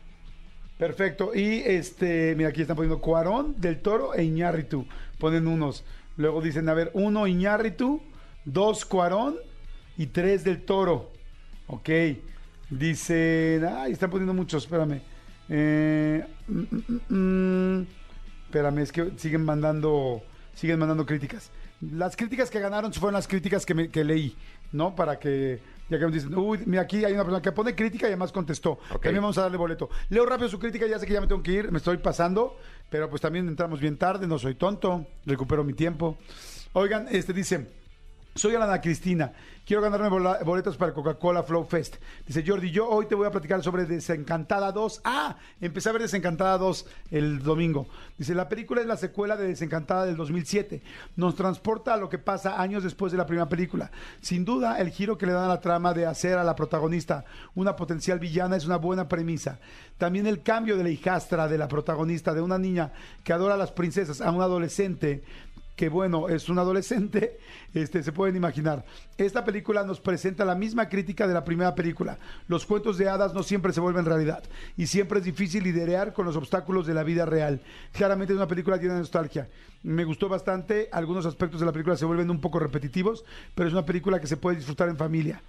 Perfecto. Y este, mira, aquí están poniendo Cuarón, Del Toro e Iñárritu. Ponen unos. Luego dicen, a ver, uno Iñárritu, dos Cuarón y tres Del Toro. Ok. Dicen, ay, están poniendo muchos, espérame. Eh, mm, mm, mm, espérame, es que siguen mandando, siguen mandando críticas. Las críticas que ganaron fueron las críticas que, que leí, ¿no? Para que, ya que me dicen, uy, mira, aquí hay una persona que pone crítica y además contestó. Ok. También vamos a darle boleto. Leo rápido su crítica, ya sé que ya me tengo que ir, me estoy pasando, pero pues también entramos bien tarde, no soy tonto, recupero mi tiempo. Oigan, este dice, Soy Alana Cristina. Quiero ganarme boletos para Coca-Cola Flow Fest. Dice Jordi, yo hoy te voy a platicar sobre Desencantada 2. Ah, empecé a ver Desencantada 2 el domingo. Dice, la película es la secuela de Desencantada del 2007. Nos transporta a lo que pasa años después de la primera película. Sin duda, el giro que le dan a la trama de hacer a la protagonista una potencial villana es una buena premisa. También el cambio de la hijastra de la protagonista, de una niña que adora a las princesas, a un adolescente que bueno, es un adolescente, este, se pueden imaginar. Esta película nos presenta la misma crítica de la primera película. Los cuentos de hadas no siempre se vuelven realidad y siempre es difícil lidiar con los obstáculos de la vida real. Claramente es una película llena de nostalgia. Me gustó bastante, algunos aspectos de la película se vuelven un poco repetitivos, pero es una película que se puede disfrutar en familia.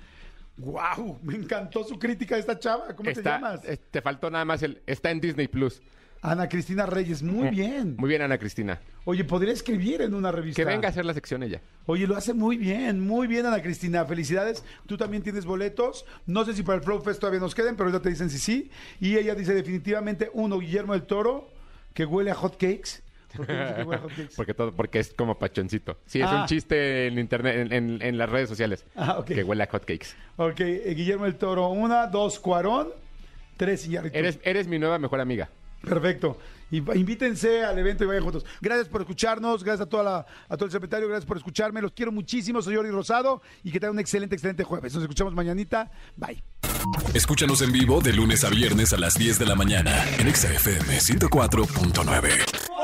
¡Wow! Me encantó su crítica de esta chava. ¿Cómo te llamas? te faltó nada más el... Está en Disney Plus. Ana Cristina Reyes, muy bien. Muy bien, Ana Cristina. Oye, podría escribir en una revista. Que venga a hacer la sección ella. Oye, lo hace muy bien, muy bien, Ana Cristina. Felicidades. Tú también tienes boletos. No sé si para el Flow Fest todavía nos queden, pero ya te dicen si sí. Y ella dice definitivamente uno, Guillermo del Toro, que huele a hot cakes. ¿Por qué dice que huele a hot cakes? Porque todo, porque es como pachoncito. Sí, es Ah. un chiste en internet, en, en- en las redes sociales. Ah, ok. Que huele a hotcakes. Ok, eh, Guillermo del Toro, una, dos, Cuarón, tres, Iñárritu. Eres, eres mi nueva mejor amiga. Perfecto. Invítense al evento y vayan juntos. Gracias por escucharnos, gracias a toda la, a todo el secretario, gracias por escucharme. Los quiero muchísimo, soy Jordi Rosado y que tengan un excelente, excelente jueves. Nos escuchamos mañanita. Bye. Escúchanos en vivo de lunes a viernes a las 10 de la mañana en Exa FM 104.9.